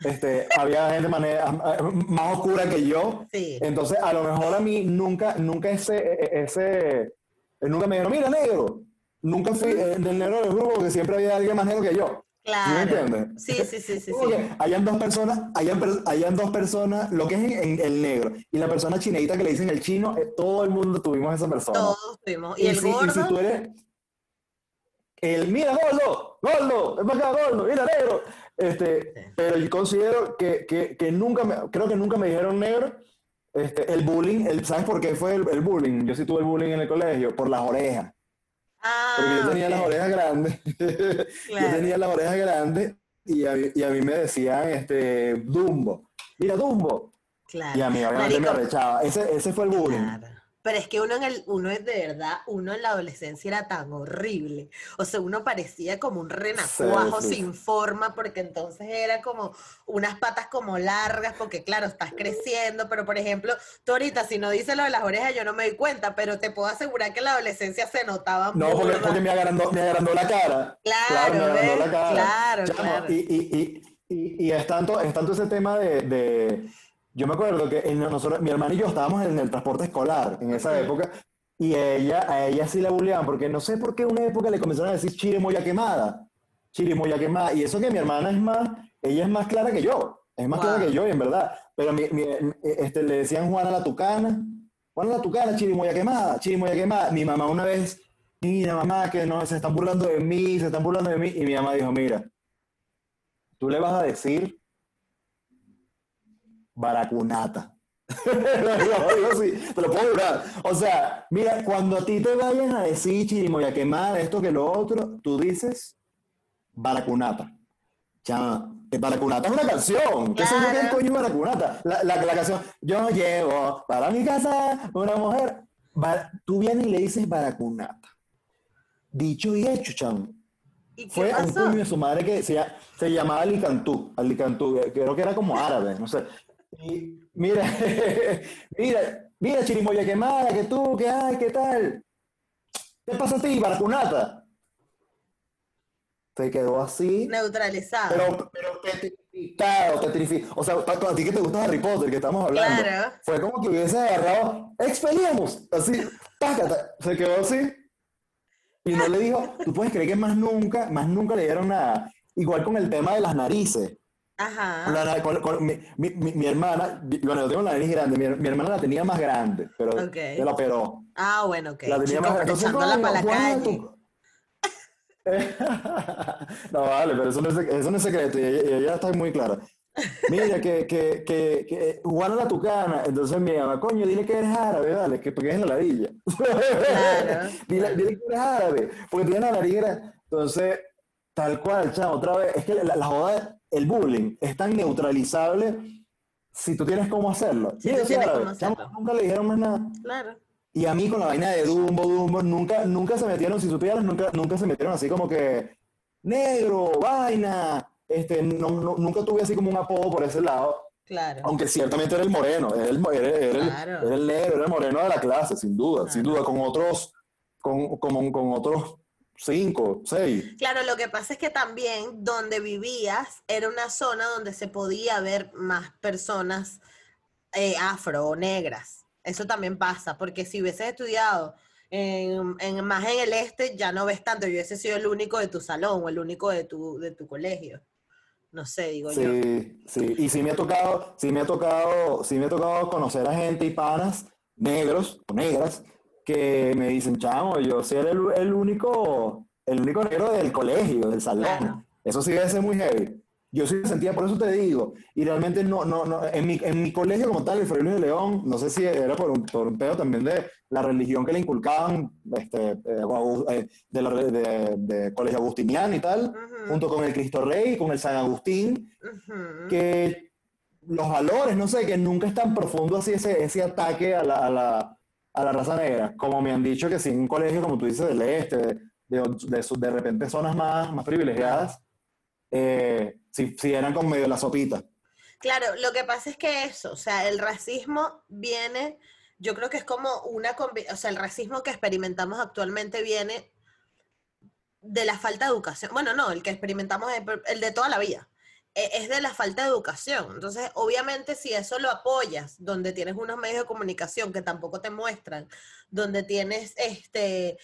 este, había gente manera- más oscura que yo. Sí. Entonces, a lo mejor a mí nunca, nunca ese, e- ese, eh, nunca me dijeron, mira, negro. Nunca fui eh, del negro del grupo porque siempre había alguien más negro que yo. ¿Sí me Claro. entiendes? Sí, sí, sí, sí, sí. hayan dos personas, hayan, hayan dos personas, lo que es en, en el negro y la persona chineita que le dicen el chino, eh, todo el mundo tuvimos esa persona. Todos tuvimos. Y el si, y si gordo, tú eres el, mira, gordo, gordo, es para acá, gordo, mira, negro. Este, Sí. pero yo considero que, que, que nunca me, creo que nunca me dijeron negro. Este, el bullying, el, ¿sabes por qué fue el, el bullying? Yo sí tuve el bullying en el colegio, por las orejas. Ah, Porque yo tenía las orejas grandes. [LAUGHS] Yo tenía las orejas grandes y a, mí- y a mí me decían, este, Dumbo. Mira, Dumbo. Claro. Y a mí obviamente me Marico, arrechaba. Ese, ese fue el bullying. Claro. Pero es que uno en el, uno es de verdad, uno en la adolescencia era tan horrible. O sea, uno parecía como un renacuajo Sí, sí. sin forma, porque entonces era como unas patas como largas, porque claro, estás creciendo, pero por ejemplo, tú ahorita si no dices lo de las orejas, yo no me doy cuenta, pero te puedo asegurar que en la adolescencia se notaba No, porque, me, agrandó, me agrandó la cara. Claro, me agrandó ¿ves? la cara. Claro, Chamo, claro. Y, y, y, y, y es, tanto, es tanto ese tema de, de- Yo me acuerdo que en nosotros, mi hermano y yo estábamos en el transporte escolar en esa época y a ella, a ella sí la bulleaban porque no sé por qué una época le comenzaron a decir chirimoya quemada. Chirimoya quemada. Y eso que mi hermana es más, ella es más clara que yo. Es más clara que yo, en verdad. Pero mi- mi- este, le decían Juana la Tucana. Juana la Tucana, chirimoya quemada, chirimoya quemada. Mi mamá una vez, mira mamá, que no, se están burlando de mí, se están burlando de mí. Y mi mamá dijo, mira, tú le vas a decir baracunata. [LAUGHS] Te lo puedo jurar. O sea, mira, cuando a ti te vayan a decir chirimoya quemada, esto que lo otro, tú dices baracunata. Chama, eh, Baracunata es una canción. ¿Qué Claro. coño es Baracunata? La, la, la canción, yo llevo para mi casa una mujer. Tú vienes y le dices Baracunata. Dicho y hecho, chamo. ¿Y Fue a un puño de su madre que se, se llamaba Alicantú. Alicantú, creo que era como árabe, no sé. Y mira, [LAUGHS] mira, mira, chirimoya quemada, que tú, que hay, qué tal. ¿Qué pasa a ti, Baracunata? Se quedó así. Neutralizado. Pero, pero petrificado, petrificado. O sea, a ti que te gusta Harry Potter, que estamos hablando, Claro. fue como que hubiese agarrado, expelíamos, así, pácata, se quedó así. Y no le dijo, tú puedes creer que más nunca, más nunca le dieron nada. Igual con el tema de las narices. Ajá. La- con- con- mi, mi- mi- hermana, bueno, yo tengo la nariz grande, mi, mi hermana la tenía más grande, pero Ok. se la operó. Ah, bueno, ok. La tenía Chico, más pero entonces, para la calle. [LAUGHS] no, vale, pero eso no es, eso no es secreto y ella, está muy clara. Mira, que, que, que, que Juana la tucana, entonces mi mamá, coño, dile que eres árabe, dale, que porque es la ladilla. Claro. [LAUGHS] dile, dile que eres árabe, porque tienes la nariz grande. Entonces, tal cual, chamo, otra vez, es que la, la joda, el bullying es tan neutralizable si tú tienes cómo hacerlo. Si hacerlo. nunca le dijeron más nada. Claro. Y a mí con la vaina de Dumbo, Dumbo, nunca, nunca se metieron, si supieras, nunca, nunca se metieron así como que negro, vaina. Este, no, no- nunca tuve así como un apodo por ese lado, Claro. aunque ciertamente era el moreno, era el, era, era el- Claro. era el negro, era el moreno de la clase, sin duda, sin Claro. duda, con otros, con, con, con otros cinco, seis. Claro, lo que pasa es que también donde vivías era una zona donde se podía ver más personas eh, afro o negras. Eso también pasa, porque si hubieses estudiado en, en- más en el este, ya no ves tanto. Yo hubiese sido el único de tu salón o el único de tu, de tu colegio. No sé, digo yo. Sí, sí, y sí me ha tocado, sí me ha tocado, sí me ha tocado conocer a gente y panas negros o negras que me dicen, chamo, yo soy el, el único, el único negro del colegio, del salón. Claro. Eso sí debe ser muy heavy. Yo sí me sentía, por eso te digo, y realmente no, no, no, en mi, en mi colegio como tal, el Fray Luis de León, no sé si era por un, por un pedo también de la religión que le inculcaban, este, eh, eh, de, la, de, de colegio agustiniano y tal, junto con el Cristo Rey, con el San Agustín, que los valores, no sé, que nunca es tan profundo así ese, ese ataque a la, a, la, a la raza negra, como me han dicho que sí, en un colegio, como tú dices, del este, de, de, de, repente zonas más, más privilegiadas, eh, sí, sí eran como medio la sopita. Claro, lo que pasa es que eso, o sea, el racismo viene, yo creo que es como una, o sea, el racismo que experimentamos actualmente viene de la falta de educación. Bueno, no, el que experimentamos el de toda la vida. E- Es de la falta de educación. Entonces, obviamente, si eso lo apoyas, donde tienes unos medios de comunicación que tampoco te muestran, donde tienes este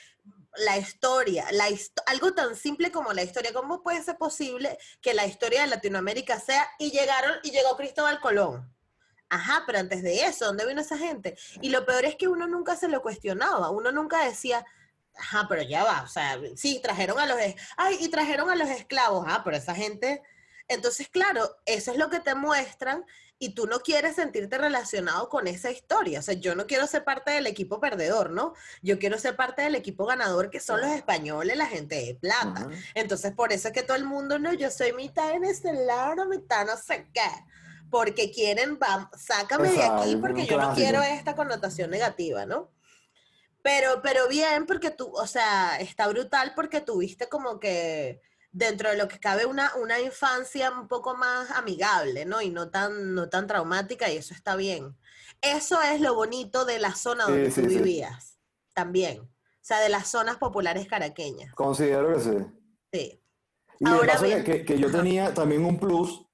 la historia, la histo- algo tan simple como la historia, ¿cómo puede ser posible que la historia de Latinoamérica sea y llegaron y llegó Cristóbal Colón? Ajá, pero antes de eso, ¿dónde vino esa gente? Y lo peor es que uno nunca se lo cuestionaba, uno nunca decía, ajá, pero ya va, o sea, sí, trajeron a los, ay, y trajeron a los esclavos, ah, pero esa gente, entonces, claro, eso es lo que te muestran y tú no quieres sentirte relacionado con esa historia, o sea, yo no quiero ser parte del equipo perdedor, ¿no? Yo quiero ser parte del equipo ganador, que son los españoles, la gente de plata. Entonces, por eso es que todo el mundo, no, yo soy mitad venezolano, mitad no sé qué. Porque quieren, vam- sácame de aquí porque yo no quiero esta connotación negativa, ¿no? Pero, pero bien, porque tú, o sea, está brutal porque tuviste como que dentro de lo que cabe una, una infancia un poco más amigable, ¿no? Y no tan, no tan traumática y eso está bien. Eso es lo bonito de la zona Sí, donde sí, tú sí. vivías, también. O sea, de las zonas populares caraqueñas. Considero que sí. Sí. Y Ahora bien. que- que yo tenía también un plus.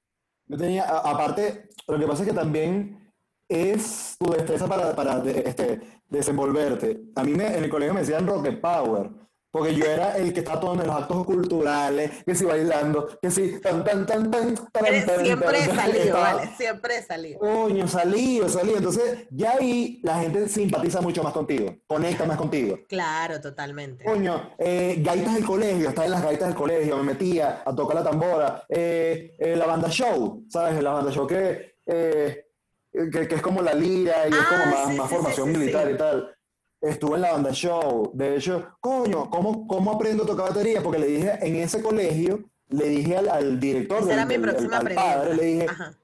Yo tenía, a- aparte, lo que pasa es que también es tu destreza para, para de- este, desenvolverte. A mí me, en el colegio me decían Rocket Power, porque yo era el que estaba todo en los actos culturales, que si bailando, que si tan, tan, tan, tan, tan, Siempre he tan, salido, ¿vale? Siempre he salido. Coño, salí, salí. Entonces, ya ahí la gente simpatiza mucho más contigo, conecta más contigo. Claro, totalmente. Coño, eh, gaitas del colegio, estaba en las gaitas del colegio, me metía a tocar la tambora. Eh, eh, la banda show, ¿sabes? La banda show que, eh, que, que es como la lira y es como Ah, más, sí, más sí, formación sí, militar y tal. Estuve en la banda show. De hecho, coño, ¿cómo, cómo aprendo a tocar batería? Porque le dije en ese colegio, le dije al, al director, Esa del, era mi próxima al pregunta. padre, le dije, Ajá.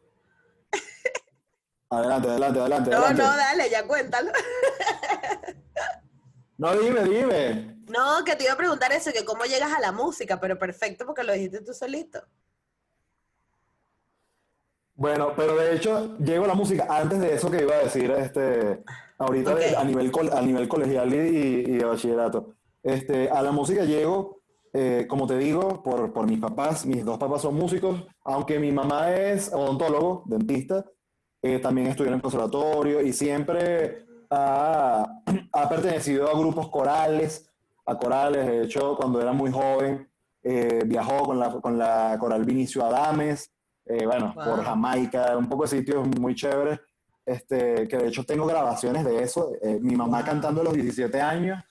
adelante, adelante, adelante, No, adelante. no, dale, ya cuéntalo. No, dime, dime. No, que te iba a preguntar eso, que cómo llegas a la música, pero perfecto porque lo dijiste tú solito. Bueno, pero de hecho, llego a la música antes de eso que iba a decir este, ahorita de- Ok. a, nivel, a nivel colegial y, y- de bachillerato. Este, a la música llego eh, como te digo, por, por mis papás, mis dos papás son músicos, aunque mi mamá es odontólogo, dentista, eh, también estudió en el conservatorio y siempre ha, [CLEARS THROAT] ha, pertenecido a grupos corales, a corales, de hecho, cuando era muy joven, eh, viajó con la, con la coral Vinicio Adames, bueno, por Jamaica, un poco de sitios muy chéveres, este, que de hecho tengo grabaciones de eso, mi mamá cantando a los 17 años,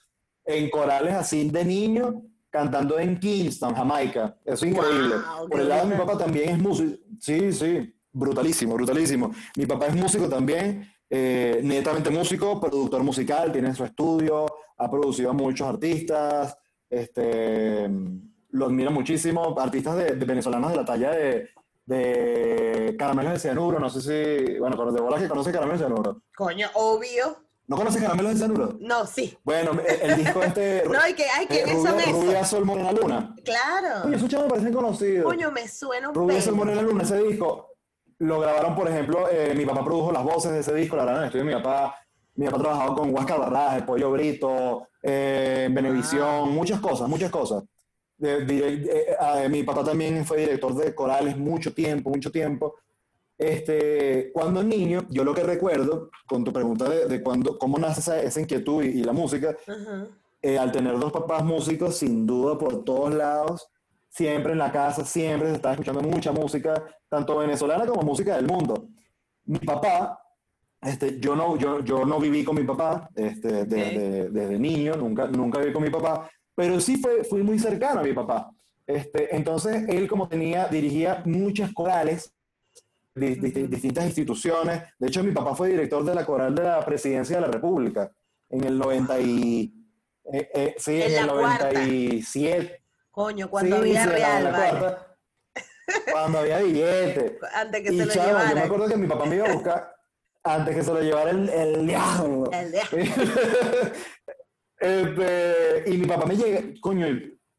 en corales así de niño, cantando en Kingston, Jamaica. Eso es increíble. Por el lado de mi papá también es músico. Sí, sí, brutalísimo, brutalísimo. Mi papá es músico también, eh, netamente músico, productor musical, tiene su estudio, ha producido a muchos artistas, este, lo admiro muchísimo, artistas de, venezolanos de la talla de, de Caramelos de Cianuro, no sé si, bueno, de bolas que conoce Caramelos de Cianuro. Coño, obvio. ¿No conoces Caramelos de Cianuro? No, sí. Bueno, el, disco este... [LAUGHS] no, hay que, hay que, eh, Rubia, Rubia Sol Morena Luna. Claro. Oye, esos chavos me parecen conocidos. Coño, me suena un Rubia Sol Morena Luna, ese disco, lo grabaron, por ejemplo, eh, mi papá produjo las voces de ese disco, la verdad, estudio de mi papá. Mi papá trabajaba con Huáscar Barras, El Pollo Brito, eh, Benevisión, muchas cosas, muchas cosas. Eh, mi papá también fue director de corales mucho tiempo, mucho tiempo. Este, cuando niño, yo lo que recuerdo, con tu pregunta de, de cuando, cómo nace esa, inquietud y, la música, eh, al tener dos papás músicos, sin duda por todos lados, siempre en la casa, siempre se estaba escuchando mucha música, tanto venezolana como música del mundo. Mi papá, este, yo, no, yo, yo no viví con mi papá este, desde, niño, nunca, nunca viví con mi papá, pero sí fue, fui muy cercano a mi papá. Este, entonces, él como tenía, dirigía muchas corales, distintas instituciones. De hecho, mi papá fue director de la coral de la presidencia de la República en el 90 y, eh, eh, sí, en, el 97. Coño, cuando había real, Cuando había billete. [LAUGHS] Antes que se lo llevara. Yo me acuerdo que mi papá me iba a buscar antes que se lo llevara el, el diablo. El diablo. [LAUGHS] este, y mi papá me llega, coño,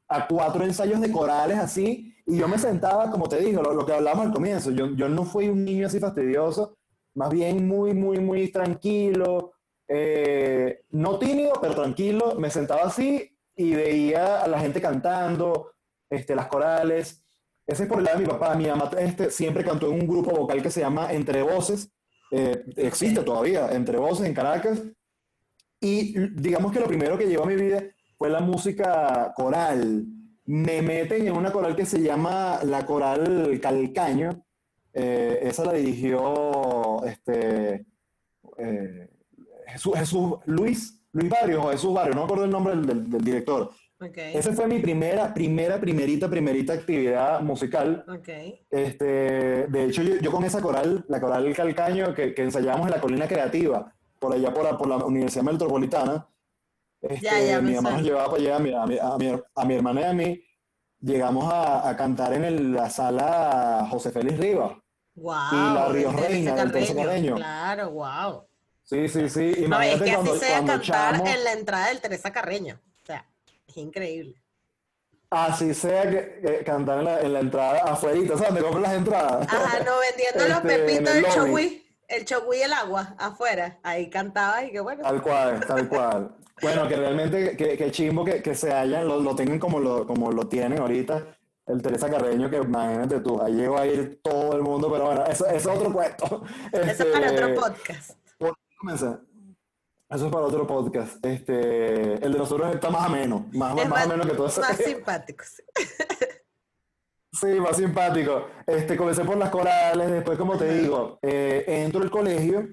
a cuatro ensayos de corales así, y yo me sentaba, como te digo, lo, que hablábamos al comienzo, yo, yo, no fui un niño así fastidioso, más bien muy, muy, muy tranquilo, eh, no tímido, pero tranquilo, me sentaba así y veía a la gente cantando, este, las corales. Ese es por el lado de mi papá. Mi mamá este, siempre cantó en un grupo vocal que se llama Entre Voces, eh, existe todavía, Entre Voces en Caracas. Y digamos que lo primero que llegó a mi vida fue la música coral me meten en una coral que se llama la Coral Calcaño. Eh, esa la dirigió este, eh, Jesús, Luis, Luis Barrios o Jesús Barrios, no me acuerdo el nombre del, director. Okay. Esa fue mi primera, primera, primerita, primerita actividad musical. Okay. Este, de hecho, yo, con esa coral, la coral Calcaño, que, que ensayamos en la Colina Creativa, por allá por, por la Universidad Metropolitana, este, mi mamá nos llevaba para allá, a mi, a, mi, a, mi, hermana y a mí, llegamos a, a cantar en el, la sala José Félix Rivas. Wow, y la Río Reina del Tercer Carreño. Claro, wow. Sí, sí, sí. No, es que así sea cantar en la entrada del Teresa Carreño. O sea, es increíble. Así sea que, cantar en la, en la, entrada afuera, ¿sabes? Donde compras las entradas. Ajá, no, vendiendo los este, pepitos del chogüí, el chogüí y el agua afuera. Ahí cantaba y qué bueno. Tal cual, tal cual. Bueno, que realmente, que, que chimbo que, que, se hayan, lo, lo tengan como lo, como lo tienen ahorita. El Teresa Carreño, que imagínate tú, ahí llegó a ir todo el mundo, pero bueno, eso, eso es otro cuento. Eso es para otro este, podcast. Eso es para otro podcast. Este, el de nosotros está más ameno, más, más, más ameno que todo eso. Más [LAUGHS] simpático, sí. Sí, más simpático. Este, comencé por las corales, después, como te digo, eh, entro al colegio,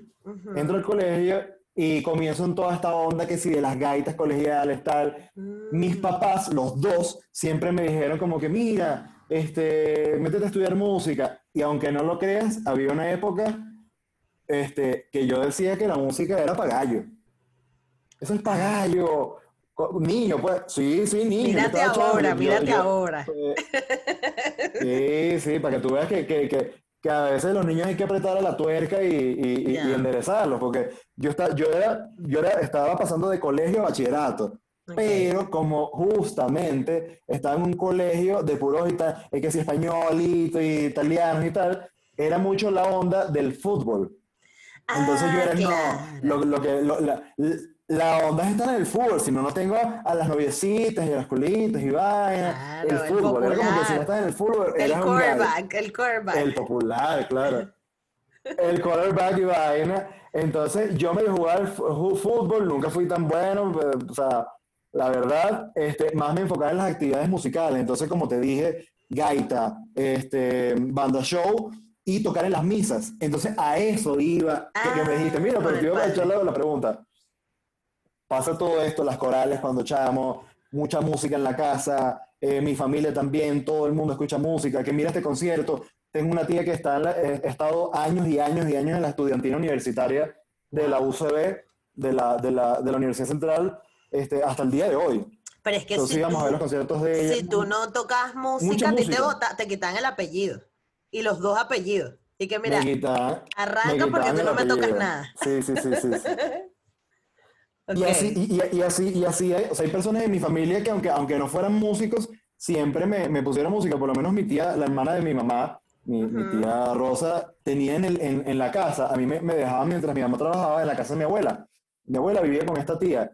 entro al colegio y comienzo en toda esta onda que si de las gaitas colegiales, tal. Mis mm. papás, los dos, siempre me dijeron como que, mira, este, métete a estudiar música. Y aunque no lo creas, había una época este, que yo decía que la música era para gallo. Eso es para gallo. Niño, pues, sí, sí, niño. Mírate ahora, mírate ahora. sí, sí, para que tú veas que, que, que, que a veces los niños hay que apretar a la tuerca y, y, enderezarlos, porque yo, está, yo, era, yo era, estaba pasando de colegio a bachillerato, pero como justamente estaba en un colegio de puros es que si españolitos y italianos y tal, era mucho la onda del fútbol. Entonces yo era, ah, no, lo, lo que, la onda está en el fútbol, si no, no tengo a las noviecitas y a las culitas y vainas. Claro, el el fútbol, era como que si no estás en el fútbol, El eras un gallo. quarterback, el quarterback. El popular, claro. El quarterback y vaina. Entonces, yo me jugaba al fu- ju- fútbol, nunca fui tan bueno, pero, o sea, la verdad, este, más me enfocaba en las actividades musicales. Entonces, como te dije, gaita, este, banda show y tocar en las misas. Entonces, a eso iba, que, que me dijiste, mira, Ah, pero con te el iba a echarle la pregunta. Pasa todo esto, las corales cuando echamos, mucha música en la casa, eh, mi familia también, todo el mundo escucha música, que mira este concierto. Tengo una tía que está en la- eh, ha estado años y años y años en la estudiantina universitaria de la UCB, de la, de la, de la Universidad Central, este, hasta el día de hoy. Pero es que Entonces si íbamos a ver tú, los conciertos de ella. si tú no tocas música, a ti te, música. bota- te quitan el apellido. Y los dos apellidos. Y que mira, arranca porque tú no me tocas nada. Sí, sí, sí, sí. sí. [LAUGHS] Y Ok. así, y, y- y así, y así hay, o sea, hay personas en mi familia que aunque, aunque no fueran músicos, siempre me, me pusieron música, por lo menos mi tía, la hermana de mi mamá, mi, mi Ujú. tía Rosa, tenía en, el- en, en la casa, a mí me, me dejaba mientras mi mamá trabajaba en la casa de mi abuela. Mi abuela vivía con esta tía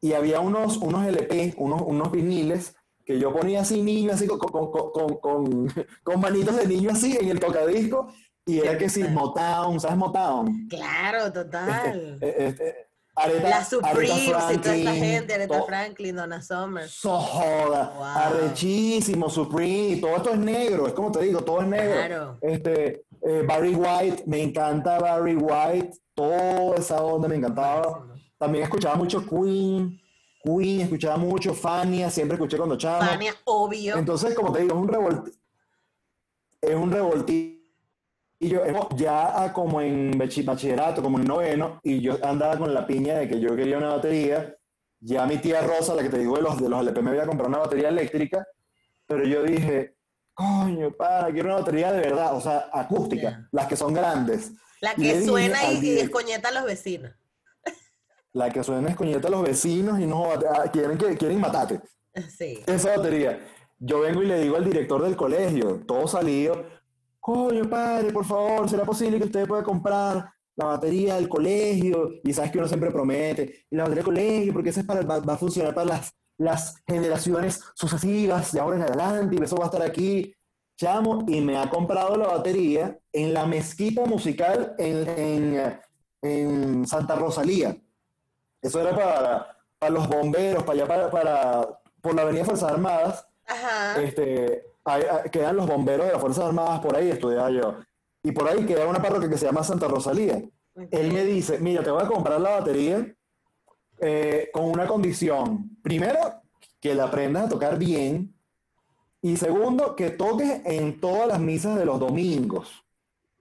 y había unos, unos LP, unos, unos viniles que yo ponía así niño, así con, con, con, con, con- [LAUGHS] manitos de niño así en el tocadisco y era que sí. Motown, ¿sabes Motown? Claro, total. [LAUGHS] Eh, este, Aretha, La Aretha Supremes y toda esta Franklin, gente, Aretha Franklin, Donna Summer. So joda, Wow. arrechísimo, Supreme, todo esto es negro, es como te digo, todo es negro. Claro. Este, eh, Barry White, me encanta Barry White, toda esa onda me encantaba. También escuchaba mucho Queen, Queen, escuchaba mucho Fania, siempre escuché cuando chamo. Fania, obvio. Entonces, como te digo, es un revolti es un revoltillo, es ya como en bachi- bachillerato, como en noveno, y yo andaba con la piña de que yo quería una batería, ya mi tía Rosa, la que te digo de los, de los LP, me había comprado una batería eléctrica, pero yo dije, coño, para, quiero una batería de verdad, o sea, acústica, Ya. las que son grandes. La Y que dije suena y, y descoñeta a los vecinos. La que suena es coñeta a los vecinos y no ah, quieren, que, quieren matarte. Sí. esa batería. Yo vengo y le digo al director del colegio, todo salido, coño, padre, por favor, ¿será posible que usted pueda comprar la batería del colegio? Y sabes que uno siempre promete, y la batería del colegio, porque eso es para, va, va a funcionar para las, las generaciones sucesivas de ahora en adelante, y eso va a estar aquí. Chamo, y me ha comprado la batería en la mezquita musical en, en, en Santa Rosalía. Eso era para, para los bomberos, para allá, para, para, por la Avenida Fuerzas Armadas, Ajá. este, hay- hay- quedan los bomberos de las Fuerzas Armadas por ahí, estudiaba yo. Y por ahí queda una parroquia que se llama Santa Rosalía. Él me dice, mira, te voy a comprar la batería eh, con una condición. Primero, que la aprendas a tocar bien. Y segundo, que toques en todas las misas de los domingos.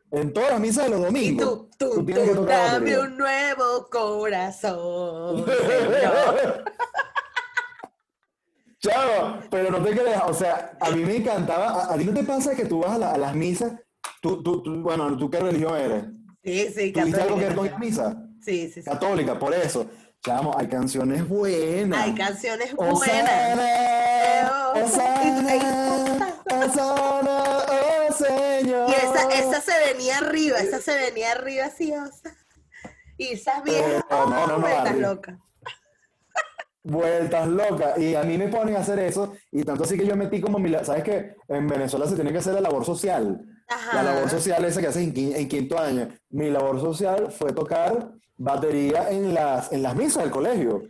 En todas las misas de los Y domingos. tú, tú, tú tienes que tú, tocar la dame batería. un nuevo corazón. [LAUGHS] Chavo, pero no te creas, o sea, a mí me encantaba, a, a ti no te pasa que tú vas a, la- a las misas, tú, tú, tú- bueno, ¿tú qué religión eres? Sí, sí, ¿Tuviste algo que ver con católica. la misa? Sí, sí, sí. Católica, por eso. Chamo, hay canciones buenas. Hay canciones buenas. Osana, Osana, Osana, oh Señor. Y esa, esa se venía arriba, esa se venía arriba así, o sea, Y esas viejas, no, no, no, oh, Barbie. locas. Vueltas locas. Y a mí me ponen a hacer eso. Y tanto así que yo metí como mi... la- ¿Sabes qué? En Venezuela se tiene que hacer la labor social. Ajá. La labor social esa que haces en, quin- en quinto año. Mi labor social fue tocar batería en las, en las misas del colegio.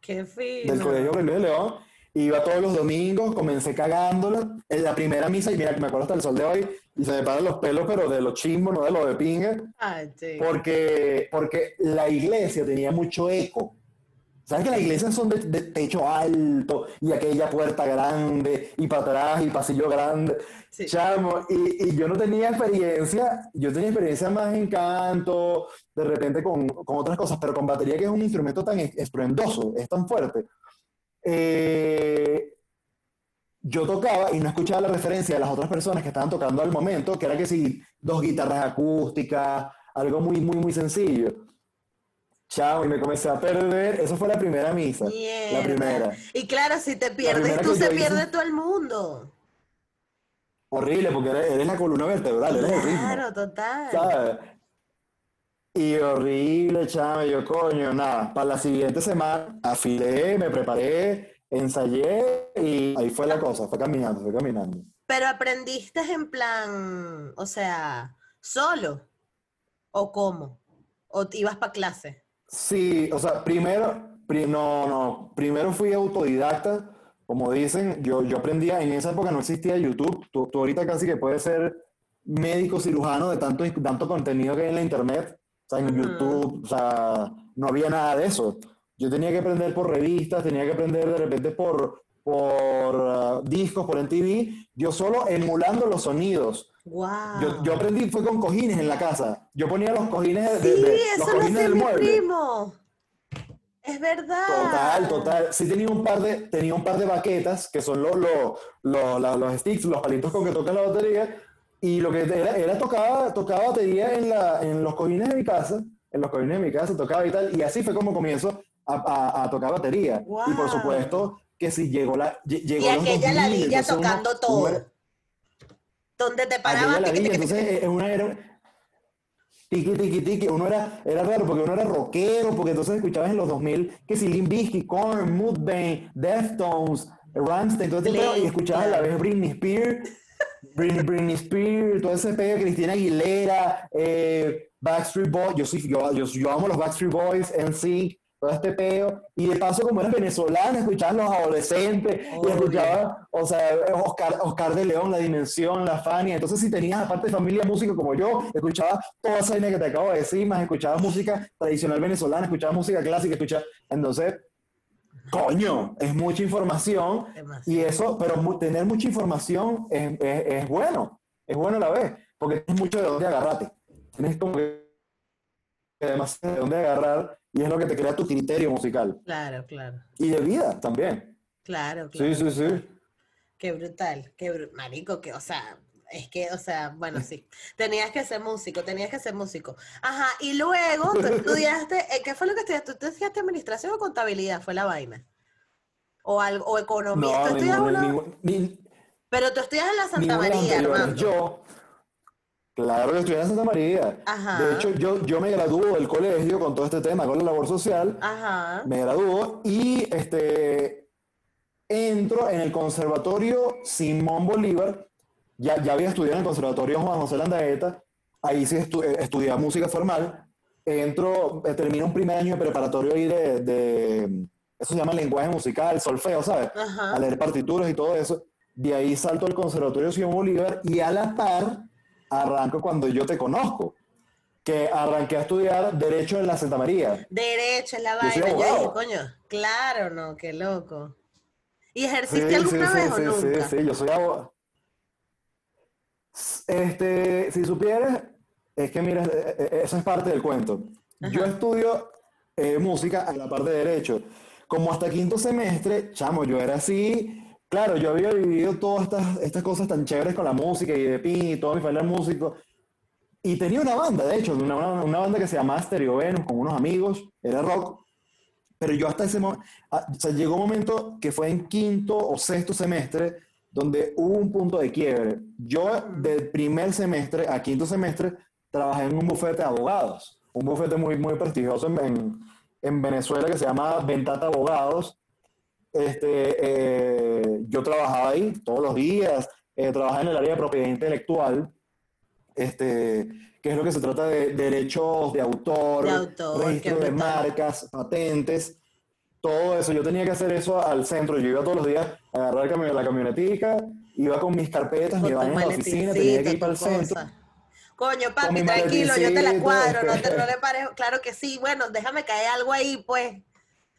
Qué fino. Del colegio de León. Iba todos los domingos, comencé cagándola. En la primera misa, y mira, me acuerdo hasta el sol de hoy, y se me paran los pelos, pero de los chimbos, no de los de. Ay, sí. Porque, porque la iglesia tenía mucho eco. ¿Sabes que las iglesias son de, de techo alto y aquella puerta grande y para atrás y pasillo grande? Sí. Chamo, y, y yo no tenía experiencia, yo tenía experiencia más en canto, de repente con, con otras cosas, pero con batería que es un instrumento tan es- estruendoso, es tan fuerte. eh, yo tocaba y no escuchaba la referencia de las otras personas que estaban tocando al momento, que era que si dos guitarras acústicas, algo muy, muy, muy sencillo. Chao, y me comencé a perder. Eso fue la primera misa. La primera. Y claro, si te pierdes, tú se hice- pierde todo el mundo. Horrible, porque eres, eres la columna vertebral, eres el ritmo. Claro, total. ¿sabes? Y horrible, chama, yo coño, nada, para la siguiente semana afilé, me preparé, ensayé y ahí fue la cosa, fue caminando, fue caminando. Pero aprendiste en plan, o sea, solo, o cómo, o ibas para clase. Sí, o sea, primero, no, no, primero fui autodidacta, como dicen, yo, yo aprendía, en esa época no existía YouTube, tú, tú ahorita casi que puedes ser médico cirujano de tanto, tanto contenido que hay en la internet en YouTube, o sea, no había nada de eso. Yo tenía que aprender por revistas, tenía que aprender de repente por, por uh, discos, por MTV, yo solo emulando los sonidos. Wow. Yo, aprendí fue con cojines en la casa. Yo ponía los cojines de, sí, los cojines del mueble. Primo. Es verdad. Total, total. Sí tenía un par de, tenía un par de baquetas, que son los, los, los, los sticks, los palitos con que tocan la batería, y lo que era, era tocaba, tocaba batería en, la, en los cojines de mi casa, en los cojines de mi casa tocaba y tal, y así fue como comienzo a, a, tocar batería. Y por supuesto que si llegó la... Llegó y aquella ladilla tocando todo. Donde te parabas... entonces una era... Tiki, tiki, tiki. Uno era, era raro porque uno era rockero, porque entonces escuchabas en los 2000 que si Limp Bizkit, Korn, Mudvayne, Deftones, Rammstein, entonces y escuchabas a la vez Britney Spears Britney, Britney Spears, todo ese pedo, Cristina Aguilera, eh, Backstreet Boys, yo, soy, yo, yo, amo los Backstreet Boys, NSYNC, todo este pedo, y de paso como eres venezolana, escuchabas los adolescentes, y escuchaba, o sea, Oscar, Oscar de León, La Dimensión, La Fania, entonces si tenías aparte de familia música como yo, escuchaba toda esa línea que te acabo de decir, más escuchaba música tradicional venezolana, escuchaba música clásica, escuchaba, entonces Coño, es mucha información y eso, pero tener mucha información es, es, bueno, es bueno a la vez, porque tienes mucho de dónde agarrarte. Tienes como que demasiado de dónde agarrar y es lo que te crea tu criterio musical. Claro, claro. Y de vida también. Claro, claro. Sí, sí, sí. Qué brutal, qué brutal. marico, que, o sea, es que, o sea, bueno, sí. [LAUGHS] Tenías que ser músico, tenías que ser músico. Ajá, y luego tú [LAUGHS] estudiaste, eh, ¿qué fue lo que estudiaste? ¿Tú estudiaste administración o contabilidad? Fue la vaina. O, algo, o economía. No, ¿Tú Pero tú estudias en la Santa María, hermano. Yo, claro que estudié en Santa María. Ajá. De hecho, yo, yo me graduó del colegio con todo este tema, con la labor social. Ajá. Me graduó y este, entro en el Conservatorio Simón Bolívar ya, ya había estudiado en el Conservatorio Juan José Landaeta, ahí sí estu eh, estudiaba música formal, entro, eh, termino un primer año de preparatorio ahí de, de, eso se llama lenguaje musical, solfeo, ¿sabes? A leer partituras y todo eso. De ahí salto al Conservatorio Simón Bolívar y a la par arranco cuando yo te conozco, que arranqué a estudiar Derecho en la Santa María. Derecho en la vaina, yo, dije, coño, claro, no, qué loco. ¿Y ejerciste alguna sí, vez sí, o sí, nunca? Sí, sí, yo soy abogado. Este, si supieras, es que mira, eh, eh, eso es parte del cuento. Yo estudio eh, música a la parte de derecho. Como hasta quinto semestre, chamo, yo era así. Claro, yo había vivido todas estas, estas cosas tan chéveres con la música y de Pin y todo mi familia músico. Y tenía una banda, de hecho, una, una, banda que se llamaba Stereo Venus con unos amigos, era rock. Pero yo hasta ese momento, ah, o sea, llegó un momento que fue en quinto o sexto semestre, donde hubo un punto de quiebre. Yo del primer semestre a quinto semestre trabajé en un bufete de abogados, un bufete muy, muy prestigioso en, en Venezuela que se llama Ventata Abogados. Este, eh, yo trabajaba ahí todos los días, eh, trabajaba en el área de propiedad intelectual, este, que es lo que se trata de derechos de autor, de registro de marcas, patentes todo eso. Yo tenía que hacer eso al centro. Yo iba todos los días a agarrar la camionetica, iba con mis carpetas, me iba a la oficina, tenía que ir para el centro. Coño, papi, tranquilo, yo te la cuadro, no, te, no le parejo. Claro que sí, bueno, déjame caer algo ahí, pues.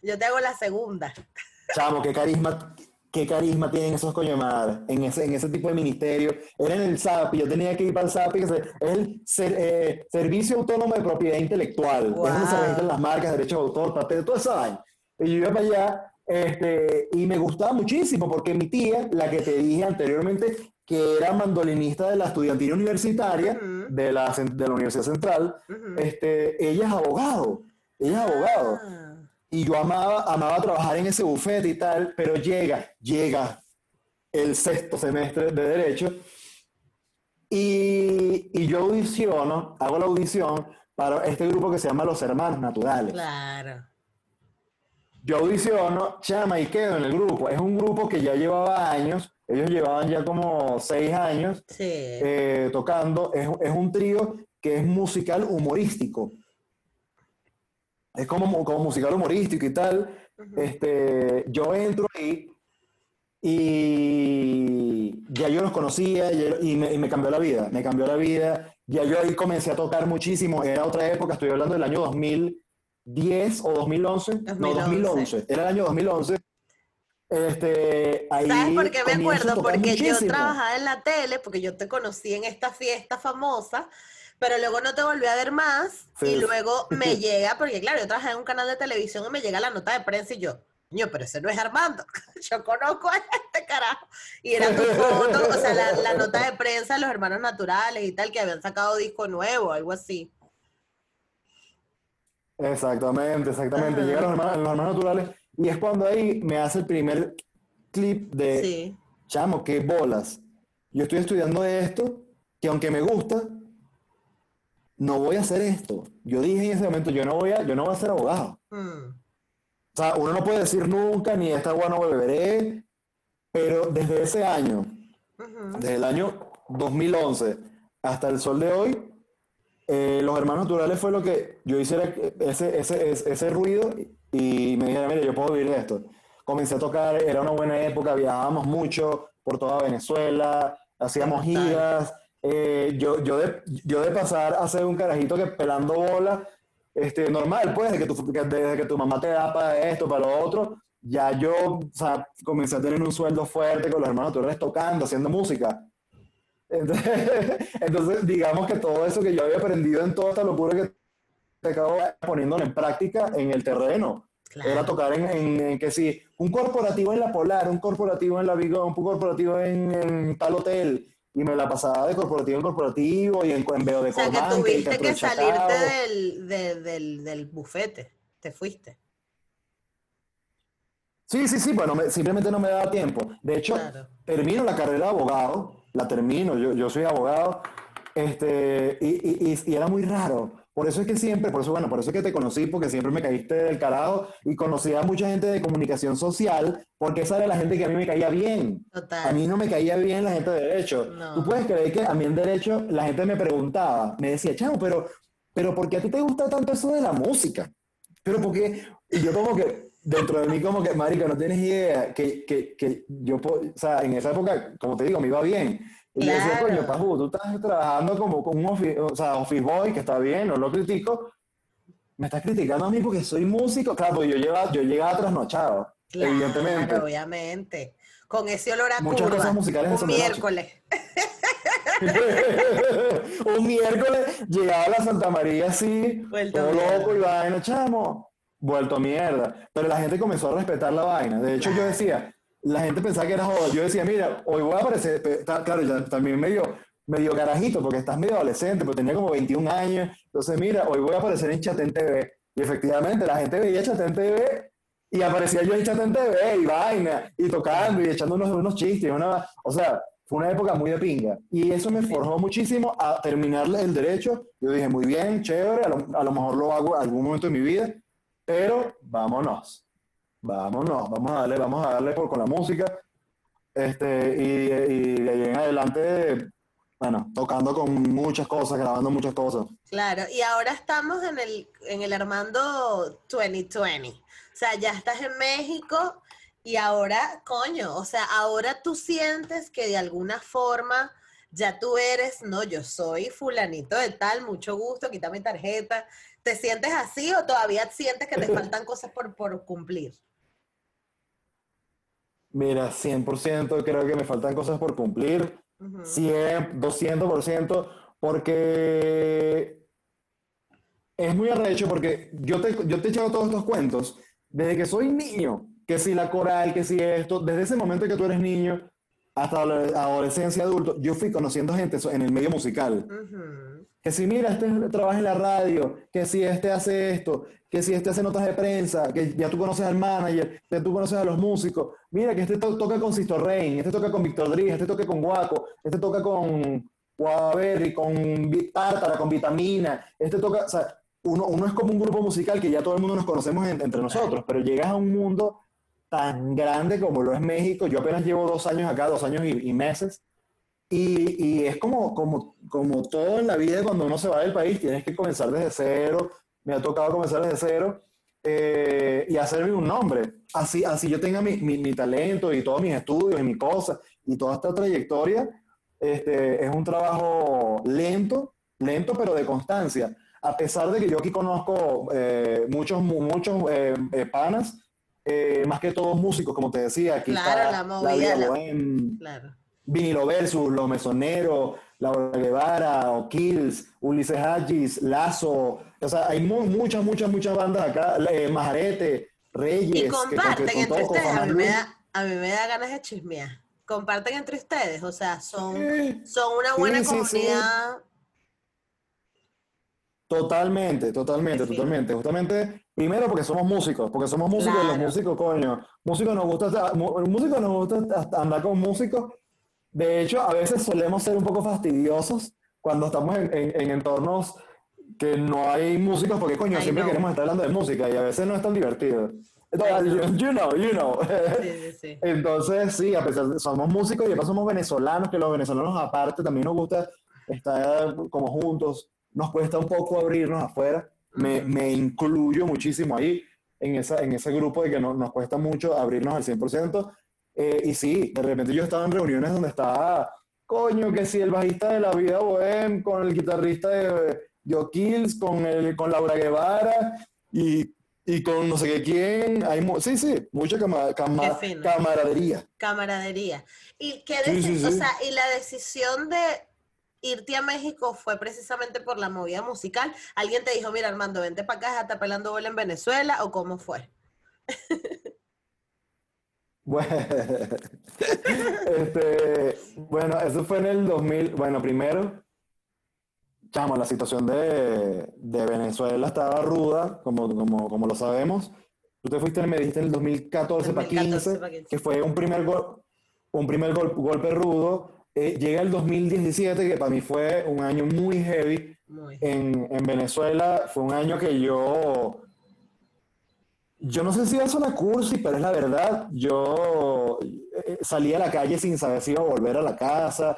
Yo te hago la segunda. Chamo, qué carisma, qué carisma tienen esos coño madre en ese, en ese tipo de ministerio. Era en el SAP, yo tenía que ir para el SAP, que es el eh, Servicio Autónomo de Propiedad Intelectual. Es donde se registran las marcas, derechos de autor, papel, todo eso vaina. Y yo iba para allá este, y me gustaba muchísimo porque mi tía, la que te dije anteriormente, que era mandolinista de la estudiantina universitaria de, la, de la Universidad Central, este, ella es abogado, ella es abogado. Ah. Y yo amaba, amaba trabajar en ese bufete y tal, pero llega, llega el sexto semestre de Derecho y, y yo audiciono, hago la audición para este grupo que se llama Los Hermanos Naturales. Claro. Yo audiciono, chama, y quedo en el grupo. Es un grupo que ya llevaba años, ellos llevaban ya como seis años Sí. eh, tocando. Es, es un trío que es musical humorístico. Es como, como musical humorístico y tal. Este, yo entro ahí y ya yo los conocía ya- y me, y me cambió la vida, me cambió la vida. Ya yo ahí comencé a tocar muchísimo. Era otra época, estoy hablando del año 2010 o 2011. No, 2011. 2011. Era el año 2011. Este, ahí ¿Sabes por qué me acuerdo? Porque yo muchísimo. trabajaba en la tele, porque yo te conocí en esta fiesta famosa, pero luego no te volví a ver más y Sí. luego me [LAUGHS] llega, porque claro, yo trabajaba en un canal de televisión y me llega la nota de prensa y yo, Ño, pero ese no es Armando, [LAUGHS] yo conozco a este carajo. Y era tu foto, o sea, la, la nota de prensa de los hermanos naturales y tal, que habían sacado disco nuevo, algo así. Exactamente, exactamente. Ajá. Llegan los hermanos, los hermanos naturales y es cuando ahí me hace el primer clip de, Sí. chamo, qué bolas. Yo estoy estudiando esto, que aunque me gusta, no voy a hacer esto. Yo dije en ese momento, yo no voy a, yo no voy a ser abogado. Mm, O sea, uno no puede decir nunca, ni esta agua no beberé, pero desde ese año, ujú. desde el año 2011 hasta el sol de hoy, eh, los hermanos naturales fue lo que yo hiciera ese, ese, ese, ese ruido y me dijeron, mire, yo puedo vivir de esto. Comencé a tocar, era una buena época, viajábamos mucho por toda Venezuela, hacíamos giras. Eh, yo, yo, de, yo de pasar a ser un carajito que pelando bola, este, normal, pues, desde que, tu, desde que tu mamá te da para esto, para lo otro, ya yo o sea, comencé a tener un sueldo fuerte con los hermanos naturales tocando, haciendo música. Entonces, [LAUGHS] entonces, digamos que todo eso que yo había aprendido en toda esta locura que te acabo poniéndolo en práctica en el terreno. Era Claro. tocar en, en- en que sí, un corporativo en la Polar, un corporativo en la Vigón, un corporativo en, en tal hotel. Y me la pasaba de corporativo en corporativo y en, en veo de O sea, que tuviste que salirte del, de- del, del bufete, te fuiste. Sí, sí, sí, bueno, me- simplemente no me daba tiempo. De hecho, Claro. termino la carrera de abogado, la termino, yo, yo soy abogado, este, y, y- y- y era muy raro. Por eso es que siempre, por eso, bueno, por eso es que te conocí, porque siempre me caíste del carajo y conocí a mucha gente de comunicación social, porque esa era la gente que a mí me caía bien. Total. A mí no me caía bien la gente de derecho. No. Tú puedes creer que a mí en derecho la gente me preguntaba, me decía, chamo, pero, pero ¿por qué a ti te gusta tanto eso de la música? Pero porque, y yo como que, dentro de mí como que, marica, no tienes idea, que, que, que yo, o sea, en esa época, como te digo, me iba bien. Y yo decía, Claro. coño, Paju, tú estás trabajando como con un office, o sea, office boy, que está bien, no lo critico, me estás criticando a mí porque soy músico. Claro, yo, lleva, yo llegaba trasnochado, Claro, evidentemente. obviamente. Con ese olor a Muchas curva. cosas musicales un miércoles. [LAUGHS] un miércoles llegaba a la Santa María así, Vuelto todo mierda. loco y vaina, chamo, vuelto mierda. Pero la gente comenzó a respetar la vaina. De hecho, yo decía, la gente pensaba que era joven. Yo decía, mira, hoy voy a aparecer, ta- claro, ya también medio, medio carajito, porque estás medio adolescente, pero tenía como 21 años. Entonces, mira, hoy voy a aparecer en Chatén TV. Y efectivamente, la gente veía Chatén TV y aparecía yo en Chatén TV y vaina, y tocando y echando unos, unos chistes. Una, o sea, fue una época muy de pinga. Y eso me forjó muchísimo a terminar el derecho. Yo dije, muy bien, chévere, a lo, a lo mejor lo hago algún momento de mi vida, pero vámonos. Vámonos, vamos a darle, vamos a darle por con la música. Este, y, y de ahí en adelante, bueno, tocando con muchas cosas, grabando muchas cosas. Claro, y ahora estamos en el, en el Armando 2020. O sea, ya estás en México y ahora, coño, o sea, ahora tú sientes que de alguna forma ya tú eres, no, yo soy fulanito de tal, mucho gusto, quita mi tarjeta. ¿Te sientes así o todavía sientes que te [LAUGHS] faltan cosas por, por cumplir? Mira, 100% creo que me faltan cosas por cumplir. Ujú. 100, 200%, porque es muy arrecho, porque yo te, yo te he echado todos estos cuentos desde que soy niño, que si la coral, que si esto, desde ese momento que tú eres niño hasta la adolescencia, adulto, yo fui conociendo gente en el medio musical. Que si mira, este trabaja en la radio, que si este hace esto, que si este hace notas de prensa, que ya tú conoces al manager, que tú conoces a los músicos. Mira, que este to- toca con Sisto Rein, este toca con Víctor Dries, este toca con Guaco, este toca con, Guaberry con tártara, con vitamina. Este toca, o sea, uno, uno es como un grupo musical que ya todo el mundo nos conocemos entre nosotros, pero llegas a un mundo tan grande como lo es México. Yo apenas llevo dos años acá, dos años y, meses. Y, y, es como, como, como todo en la vida cuando uno se va del país, tienes que comenzar desde cero. Me ha tocado comenzar desde cero eh, y hacerme un nombre. Así, así yo tenga mi, mi, talento y todos mis estudios y mis cosas y toda esta trayectoria, este, es un trabajo lento, lento pero de constancia. A pesar de que yo aquí conozco eh, muchos, muchos eh, panas, más que todos músicos, como te decía, aquí claro, la movida, la, claro. Vinilo Versus, Los Mesoneros, Laura Guevara, O'Kills, Ulises Hagis, Lazo, o sea, hay muchas, muchas, muchas bandas acá, eh, Majarete, Reyes. Y comparten entre ustedes, a mí, me da, a mí me da ganas de chismear. Comparten entre ustedes, o sea, son, son una buena comunidad. Totalmente, totalmente, totalmente. Justamente, primero porque somos músicos, porque somos músicos y los músicos, coño, músicos nos gusta, músicos nos gusta andar con músicos. De hecho, a veces solemos ser un poco fastidiosos cuando estamos en, en entornos que no hay músicos porque, coño, siempre queremos estar hablando de música y a veces no es tan divertido. Entonces, [LAUGHS] you know, you know. [LAUGHS] Entonces, sí, a pesar de somos músicos y además somos venezolanos, que los venezolanos aparte también nos gusta estar como juntos, nos cuesta un poco abrirnos afuera, me, me incluyo muchísimo ahí en, esa, en ese grupo de que no, nos cuesta mucho abrirnos al 100%. Eh, y sí, de repente yo estaba en reuniones donde estaba, coño, que si el bajista de la vida bohem con el guitarrista de Yo Kills, con, el, con Laura Guevara y, y con no sé qué quién. Hay, sí, sí, mucha camaradería. Camaradería. ¿Y, qué O sea, y la decisión de irte a México fue precisamente por la movida musical. ¿Alguien te dijo, mira Armando, vente para acá, está pelando bola en Venezuela o cómo fue? [LAUGHS] Bueno, este, bueno, eso fue en el 2000. Bueno, primero, chamo, la situación de, de Venezuela estaba ruda, como, como, como, lo sabemos. Tú te fuiste, me dijiste en el 2014, para 15, que fue un primer, gol, un primer golpe rudo. Eh, llega el 2017, que para mí fue un año muy heavy. En, en Venezuela fue un año que yo yo no sé si eso es la cursi, pero es la verdad. Yo eh, salí a la calle sin saber si iba a volver a la casa.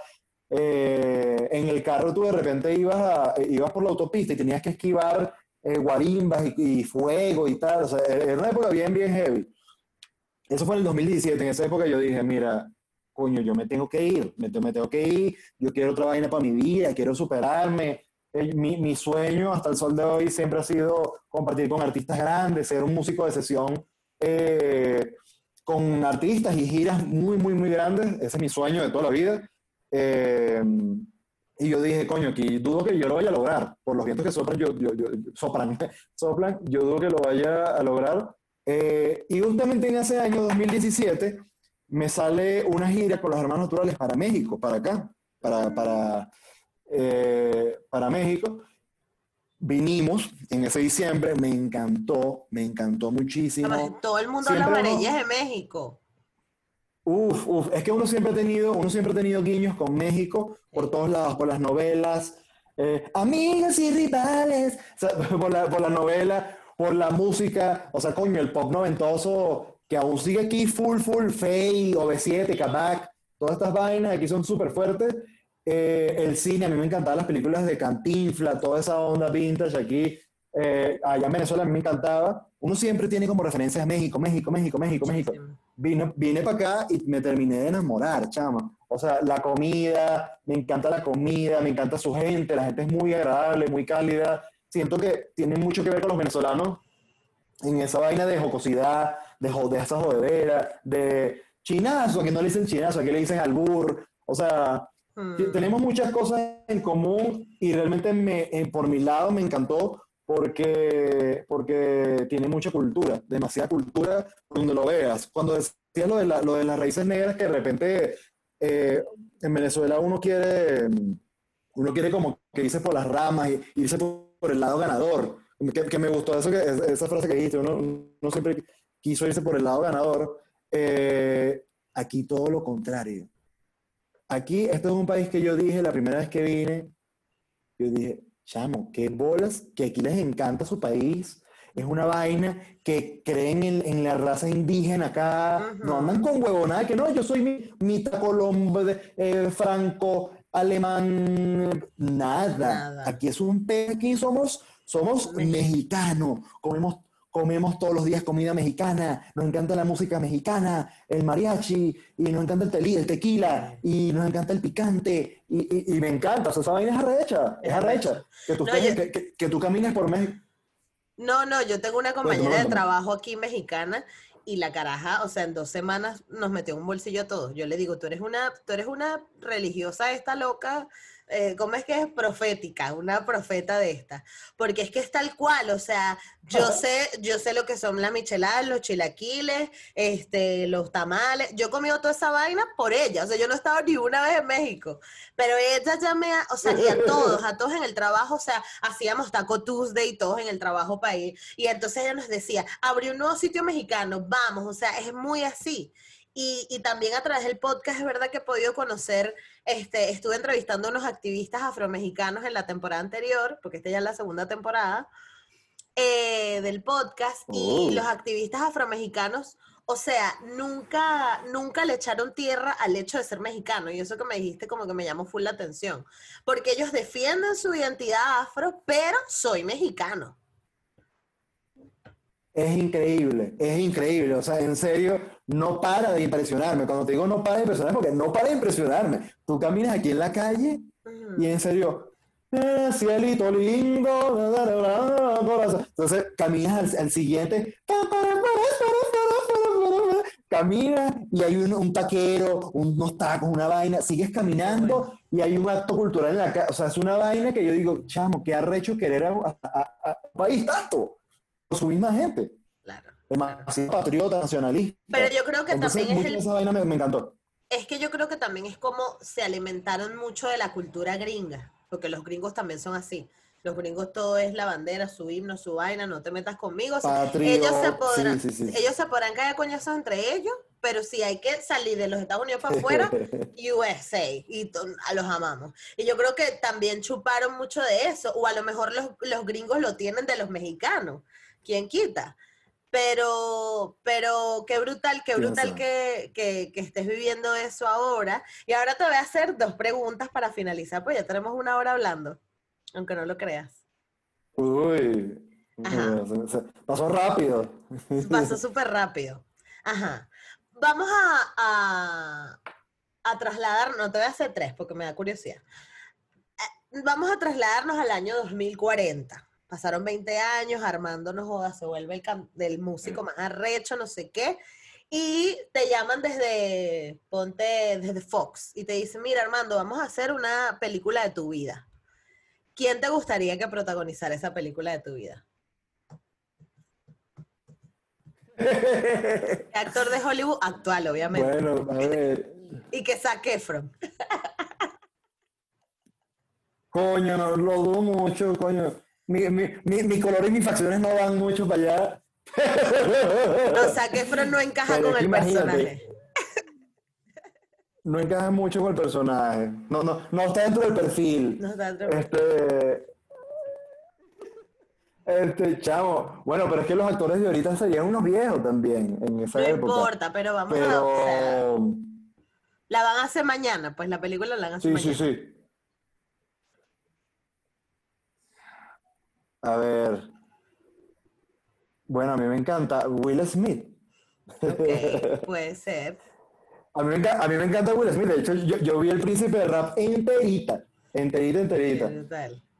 Eh, en el carro tú de repente ibas, ibas por la autopista y tenías que esquivar eh, guarimbas y, fuego y tal. O sea, era una época bien, bien heavy. Eso fue en el 2017. En esa época yo dije, mira, coño, yo me tengo que ir, me, me tengo que ir. Yo quiero otra vaina para mi vida, quiero superarme mi, mi, sueño hasta el sol de hoy siempre ha sido compartir con artistas grandes, ser un músico de sesión eh, con artistas y giras muy, muy, muy grandes. Ese es mi sueño de toda la vida. Eh, y yo dije, coño, aquí dudo que yo lo vaya a lograr. Por los vientos que soplan, yo, yo, yo soplan, [LAUGHS] soplan, yo dudo que lo vaya a lograr. Eh, y justamente en ese año 2017 me sale una gira con los hermanos naturales para México, para acá, para, para eh, para México. Vinimos en ese diciembre, me encantó, me encantó muchísimo. todo el mundo habla maravillas de México. Uf, uf, es que uno siempre ha tenido, uno siempre ha tenido guiños con México por todos lados, por las novelas, eh, amigas y rivales, [LAUGHS] por, la, por la novela, por la música, o sea, coño, el pop noventoso que aún sigue aquí full, full, Fey, OV7, Kabak, todas estas vainas aquí son súper fuertes eh, el cine, a mí me encantaban las películas de Cantinfla, toda esa onda vintage aquí. Eh, allá en Venezuela a mí me encantaba. Uno siempre tiene como referencias a México, México, México, México, México. Vine, vine para acá y me terminé de enamorar, chama. O sea, la comida, me encanta la comida, me encanta su gente, la gente es muy agradable, muy cálida. Siento que tiene mucho que ver con los venezolanos en esa vaina de jocosidad, de, de esa jodedera, de chinazo, que no le dicen chinazo, aquí le dicen albur. O sea, Mm. Tenemos muchas cosas en común y realmente me, eh, por mi lado me encantó porque, porque tiene mucha cultura, demasiada cultura donde lo veas. Cuando decía lo de, lo de las raíces negras, que de repente eh, en Venezuela uno quiere, uno quiere como que irse por las ramas y irse por, el lado ganador. Que, me gustó eso que, esa frase que dijiste, uno, siempre quiso irse por el lado ganador. Eh, aquí todo lo contrario aquí, esto es un país que yo dije la primera vez que vine, yo dije, chamo, qué bolas, que aquí les encanta su país, es una vaina que creen en, en la raza indígena acá, no andan con huevonada, que no, yo soy mi, mitad colombo, eh, franco, alemán, nada. Aquí es un país, aquí somos, somos mexicanos, comemos comemos todos los días comida mexicana, nos encanta la música mexicana, el mariachi, y nos encanta el, tequila, y nos encanta el picante, y, me encanta, o sea, esa vaina es arrecha, es arrecha, que tú, que, tú camines por México. No, no, yo tengo una compañera de trabajo aquí mexicana y la caraja, o sea, en dos semanas nos metió un bolsillo a todos. Yo le digo, tú eres una, tú eres una religiosa esta loca eh, ¿cómo es que es profética? Una profeta de esta. Porque es que es tal cual, o sea, yo sé, yo sé lo que son las micheladas, los chilaquiles, este, los tamales. Yo he comido toda esa vaina por ella, o sea, yo no he estado ni una vez en México, pero ella ya me, ha, o sea, y a todos, a todos en el trabajo, o sea, hacíamos Taco Tuesday y todos en el trabajo para ir. Y entonces ella nos decía, abrió un nuevo sitio mexicano, vamos, o sea, es muy así. Y, y, también a través del podcast es verdad que he podido conocer, este, estuve entrevistando a unos activistas afromexicanos en la temporada anterior, porque esta ya es la segunda temporada eh, del podcast, y oh. los activistas afromexicanos, o sea, nunca, nunca le echaron tierra al hecho de ser mexicano, y eso que me dijiste como que me llamó full la atención, porque ellos defienden su identidad afro, pero soy mexicano. Es increíble, es increíble. O sea, en serio, no para de impresionarme. Cuando te digo no para de impresionarme, porque no para de impresionarme. Tú caminas aquí en la calle y en serio, eh, cielito lindo. Entonces caminas al, siguiente. Caminas y hay un, taquero, unos tacos, una vaina. Sigues caminando y hay un acto cultural en la calle. O sea, es una vaina que yo digo, chamo, qué arrecho querer a, a, país tanto su misma gente. Claro. Demasiado patriota, nacionalista. Pero yo creo que también es Esa vaina me, encantó. Es que yo creo que también es como se alimentaron mucho de la cultura gringa, porque los gringos también son así. Los gringos todo es la bandera, su himno, su vaina, no te metas conmigo. ellos se podrán, ellos se podrán caer coñazos entre ellos, pero si hay que salir de los Estados Unidos para afuera, [LAUGHS] USA, y a los amamos. Y yo creo que también chuparon mucho de eso, o a lo mejor los, los gringos lo tienen de los mexicanos quién quita. Pero, pero qué brutal, qué brutal que, que, estés viviendo eso ahora. Y ahora te voy a hacer dos preguntas para finalizar, pues ya tenemos una hora hablando, aunque no lo creas. Uy, pasó rápido. Pasó súper rápido. Ajá. Vamos a, a, a trasladar, no te voy a hacer tres porque me da curiosidad. Eh, vamos a trasladarnos al año 2040 pasaron 20 años, Armando no joda, se vuelve el, músico más arrecho, no sé qué, y te llaman desde, ponte, desde Fox, y te dicen, mira Armando, vamos a hacer una película de tu vida. ¿Quién te gustaría que protagonizara esa película de tu vida? [LAUGHS] Actor de Hollywood actual, obviamente. Bueno, a ver. y que saque Efron. coño, no lo dudo mucho, coño mi, mi, mi, color y mis facciones no van mucho para allá. O sea, que Efron no encaja con el personaje. No encaja mucho con el personaje. No, no, no está dentro del perfil. No está dentro del Este, este, chamo. Bueno, pero es que los actores de ahorita serían unos viejos también en esa no época. No importa, pero vamos a. la van a hacer mañana, pues la película la van a hacer mañana. Sí, sí, sí. A ver. Bueno, a mí me encanta Will Smith. puede ser. A mí, me encanta, Will Smith. De hecho, yo, vi el príncipe de rap enterita. Enterita, enterita.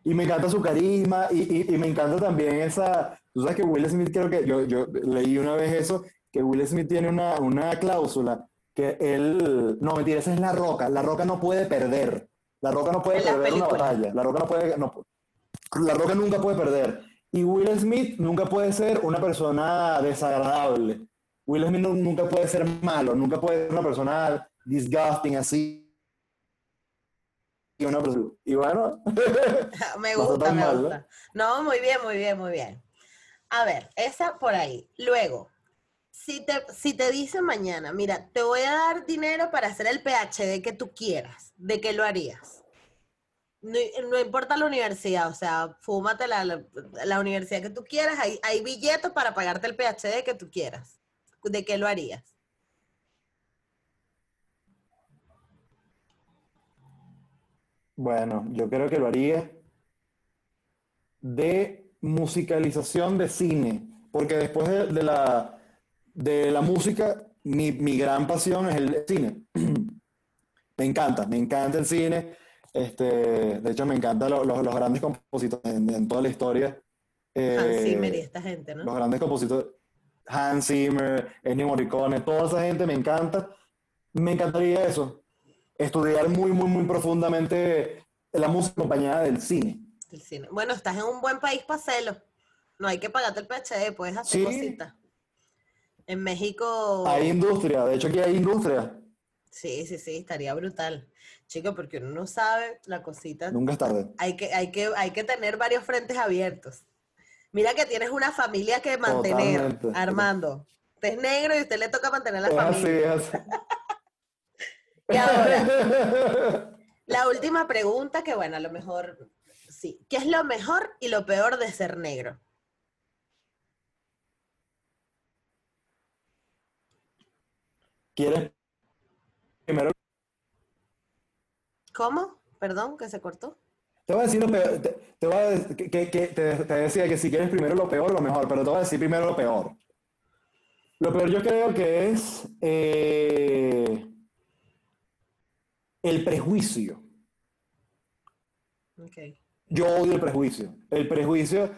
Y me encanta su carisma y, me encanta también esa. Tú sabes que Will Smith, creo que yo, yo leí una vez eso, que Will Smith tiene una, una cláusula que él. No, mentira, esa es la roca. La roca no puede perder. La roca no puede perder una batalla. La roca no puede. No, la Roca nunca puede perder. Y Will Smith nunca puede ser una persona desagradable. Will Smith nunca puede ser malo, nunca puede ser una persona disgusting así. Y, y bueno. [LAUGHS] me [LAUGHS] gusta, me gusta. No, muy bien, muy bien, muy bien. A ver, esa por ahí. Luego, Si te, si te dicen mañana, mira, te voy a dar dinero para hacer el PhD que tú quieras, ¿de qué lo harías? No, importa la universidad, o sea, fúmate la, la, la universidad que tú quieras, hay, hay billetes para pagarte el PhD que tú quieras. ¿De qué lo harías? Bueno, yo creo que lo haría de musicalización de cine, porque después de, de la, de la música, mi, mi gran pasión es el cine. [CLEARS THROAT] Me encanta, me encanta el cine. Este, de hecho, me encantan lo- lo- los grandes compositores en, en toda la historia. Hans Zimmer y Eh, esta gente, ¿no? los grandes compositores, Hans Zimmer, Ennio Morricone, toda esa gente me encanta. Me encantaría eso, estudiar muy, muy, muy profundamente la música acompañada del cine. El cine. Bueno, estás en un buen país para hacerlo. No hay que pagarte el PhD, puedes hacer Sí. cositas. En México, Hay industria, de hecho aquí hay industria, sí, sí, sí, estaría brutal. Chico, porque uno no sabe la cosita. nunca es tarde. Hay que, hay que, hay que tener varios frentes abiertos. Mira que tienes una familia que mantener, Totalmente. Armando. Usted es negro y a usted le toca mantener la Es así, familia. es así. [LAUGHS] Y ahora, [LAUGHS] la última pregunta, que bueno, a lo mejor sí. ¿Qué es lo mejor y lo peor de ser negro? ¿Quieres primero? ¿Cómo? Perdón, que se cortó. Te voy a decir lo peor, te, te voy a que, que- que te, te decía que si quieres primero lo peor, lo mejor, pero te voy a decir primero lo peor. Lo peor yo creo que es eh, el prejuicio. Ok. Yo odio el prejuicio. El prejuicio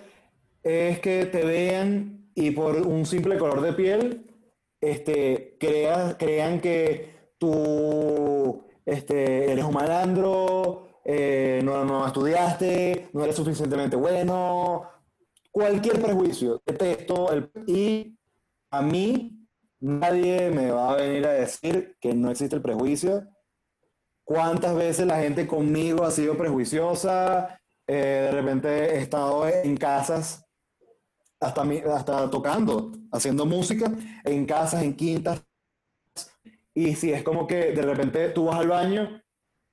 es que te vean y por un simple color de piel este, creas- crean que tú este, eres un malandro, eh, no, no estudiaste, no eres suficientemente bueno. Cualquier prejuicio. Detesto el, y a mí nadie me va a venir a decir que no existe el prejuicio. ¿Cuántas veces la gente conmigo ha sido prejuiciosa? Eh, de repente he estado en casas, hasta, hasta tocando, haciendo música, en casas, en quintas. Y si es como que de repente tú vas al baño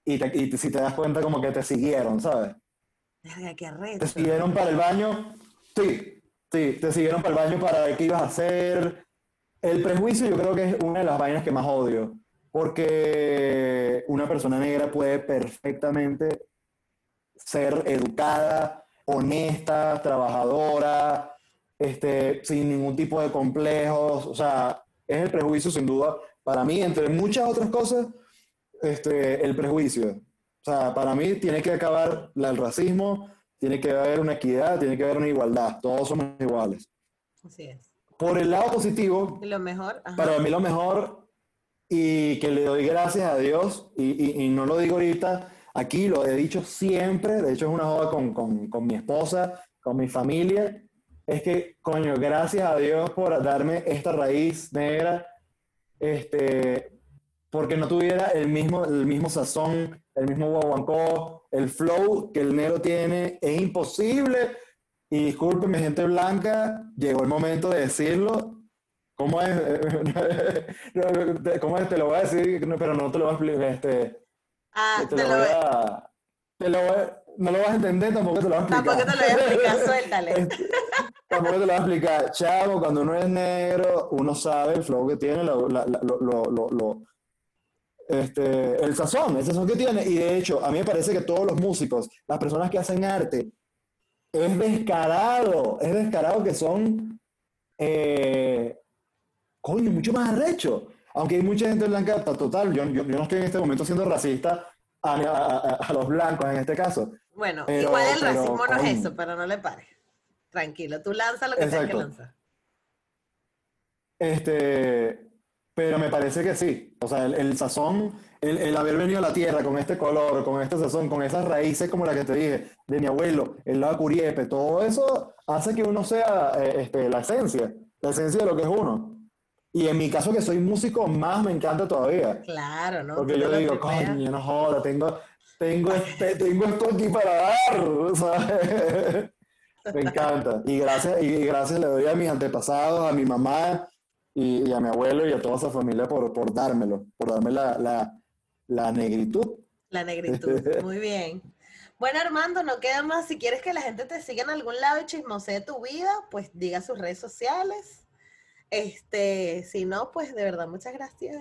y, te- y te- si te das cuenta como que te siguieron, ¿sabes? Verga, qué Te arrecho. siguieron para el baño, sí, sí, te siguieron para el baño para ver qué ibas a hacer. El prejuicio yo creo que es una de las vainas que más odio, porque una persona negra puede perfectamente ser educada, honesta, trabajadora, este, sin ningún tipo de complejos, o sea, es el prejuicio sin duda, para mí, entre muchas otras cosas, este, el prejuicio. O sea, para mí tiene que acabar el racismo, tiene que haber una equidad, tiene que haber una igualdad, todos somos iguales. Así es. Por el lado positivo, lo mejor, ajá. para mí lo mejor y que le doy gracias a Dios, y, y- y no lo digo ahorita, aquí lo he dicho siempre, de hecho es una joda con, con- con mi esposa, con mi familia, es que, coño, gracias a Dios por darme esta raíz negra, este, porque no tuviera el mismo, el mismo sazón, el mismo guaguancó, el flow que el negro tiene, es imposible. Y discúlpeme, gente blanca, llegó el momento de decirlo. ¿Cómo es? [LAUGHS] ¿Cómo es? Te lo voy a decir, pero no te lo voy a explicar. Este, Ah, te te lo voy a, te lo voy a- no lo vas a entender, tampoco te lo voy a explicar. Tampoco te lo voy a explicar, suéltale. [LAUGHS] Este, Tampoco te lo voy a explicar. Chavo, cuando uno es negro, uno sabe el flow que tiene, lo, la- la- lo, lo- lo- lo- este, el sazón, el sazón que tiene. Y de hecho, a mí me parece que todos los músicos, las personas que hacen arte, es descarado, es descarado que son, eh, coño, mucho más arrecho. Aunque hay mucha gente blanca, ta- total, yo, yo, yo no estoy en este momento siendo racista a, a- a- a los blancos en este caso. Bueno, Pero- igual el pero, racismo no es eso, pero no le pares. Tranquilo, tú lanza lo que tengas que lanzar. Este, pero me parece que sí. O sea, el, el sazón, el, el haber venido a la tierra con este color, con este sazón, con esas raíces como la que te dije, de mi abuelo, el lado curiepe, todo eso hace que uno sea eh, este, la esencia, la esencia de lo que es uno. Y en mi caso, que soy músico, más me encanta todavía. Claro, ¿no? Porque yo digo, coño, no joda, tengo, tengo, este, tengo esto aquí para dar, [LAUGHS] ¿sabes? Me encanta. Y gracias, y gracias le doy a mis antepasados, a mi mamá, y, a mi abuelo y a toda esa familia por, por dármelo, por darme la, la, la negritud. La negritud, [LAUGHS] muy bien. Bueno, Armando, no queda más. Si quieres que la gente te siga en algún lado y chismosee tu vida, pues diga sus redes sociales. Este, si no, pues de verdad, muchas gracias.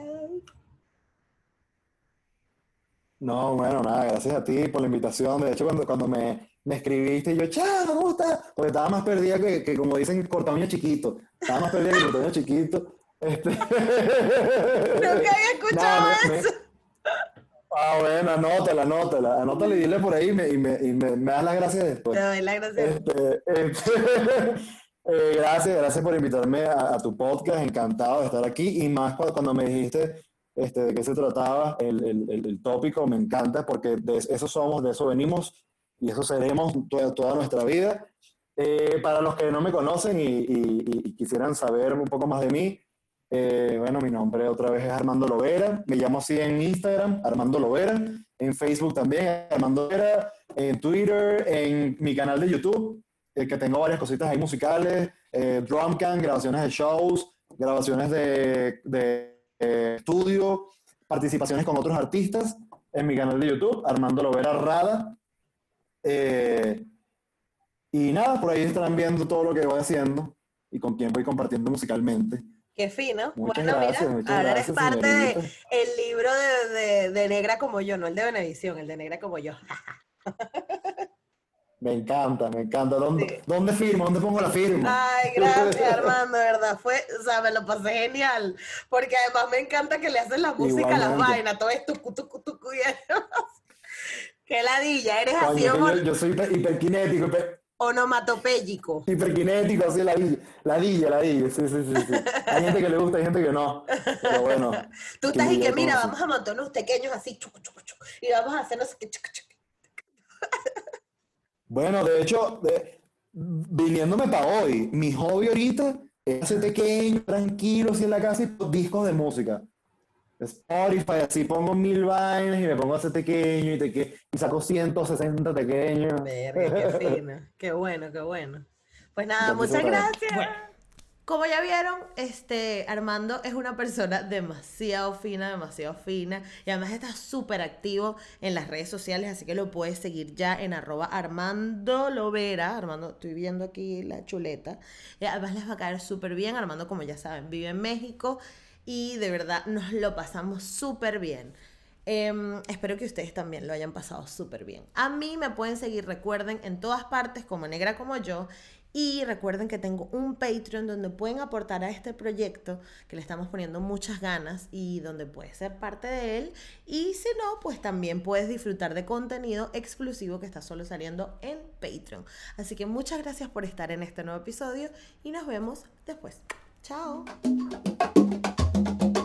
No, bueno, nada, gracias a ti por la invitación. De hecho, cuando, cuando me, me escribiste, yo, chao, ¿cómo estás? Porque estaba más perdida que, que como dicen, cortaño chiquito. Estaba más perdida que cortaño chiquito. Este... [LAUGHS] Nunca había [LAUGHS] escuchado eso. Ah, bueno, anótala, anótala, anótala y dile por ahí y me, y me, y me, me das las gracias después. Te doy las gracias. Este, este, [LAUGHS] eh, gracias, gracias por invitarme a, a, tu podcast, encantado de estar aquí y más cuando me dijiste este, de qué se trataba el, el, el, tópico, me encanta porque de eso somos, de eso venimos y eso seremos toda, nuestra vida. Eh, para los que no me conocen y, quisieran saber un poco más de mí, eh, bueno, mi nombre otra vez es Armando Lovera, me llamo así en Instagram, Armando Lovera, en Facebook también, Armando Lovera, en Twitter, en mi canal de YouTube, eh, que tengo varias cositas ahí musicales, Drumcam, grabaciones de shows, grabaciones de, de estudio, participaciones con otros artistas, en mi canal de YouTube, Armando Lovera Rada. Y nada, por ahí estarán viendo todo lo que voy haciendo y con quién voy compartiendo musicalmente. Qué fino. bueno, mira, ahora eres parte del libro de, de, Negra como yo, no el de Benevisión, el de Negra como yo. me encanta, me encanta. ¿Dónde, ¿Dónde firmo? ¿Dónde pongo la firma? Ay, gracias, Armando, de verdad. Fue, o sea, me lo pasé genial. Porque además me encanta que le hacen la música a las vainas, todo es tucu, tucu, tucu y Qué ladilla, eres así. Yo, yo, soy hiperkinético, hiper, Onomatopéyico. Hiperkinético, así, la ladilla, ladilla, sí, sí, sí, sí. Hay gente que le gusta, hay gente que no. Pero bueno. [LAUGHS] Tú estás y que, mira, vamos a montar unos pequeños así, chucu, chucu, chucu, y vamos a hacer no sé qué, chucu, chucu. [LAUGHS] Bueno, de hecho, viniéndome para hoy, mi hobby ahorita es hacer pequeño, tranquilo, así en la casa y discos de música. Spotify, así pongo mil vainas y me pongo a hacer pequeño y, te, y saco 160 pequeños. qué [LAUGHS] fino. Qué bueno, qué bueno. Pues nada, muchas gracias. como ya vieron, este Armando es una persona demasiado fina, demasiado fina. Y además está súper activo en las redes sociales, así que lo puedes seguir ya en arroba Armando Lovera. Armando, estoy viendo aquí la chuleta. Y además les va a caer súper bien. Armando, como ya saben, vive en México y de verdad nos lo pasamos súper bien. Em, espero que ustedes también lo hayan pasado súper bien. A mí me pueden seguir, recuerden, en todas partes como Negra como yo. Y recuerden que tengo un Patreon donde pueden aportar a este proyecto que le estamos poniendo muchas ganas y donde puedes ser parte de él. Y si no, pues también puedes disfrutar de contenido exclusivo que está solo saliendo en Patreon. Así que muchas gracias por estar en este nuevo episodio y nos vemos después. Chao. Thank you.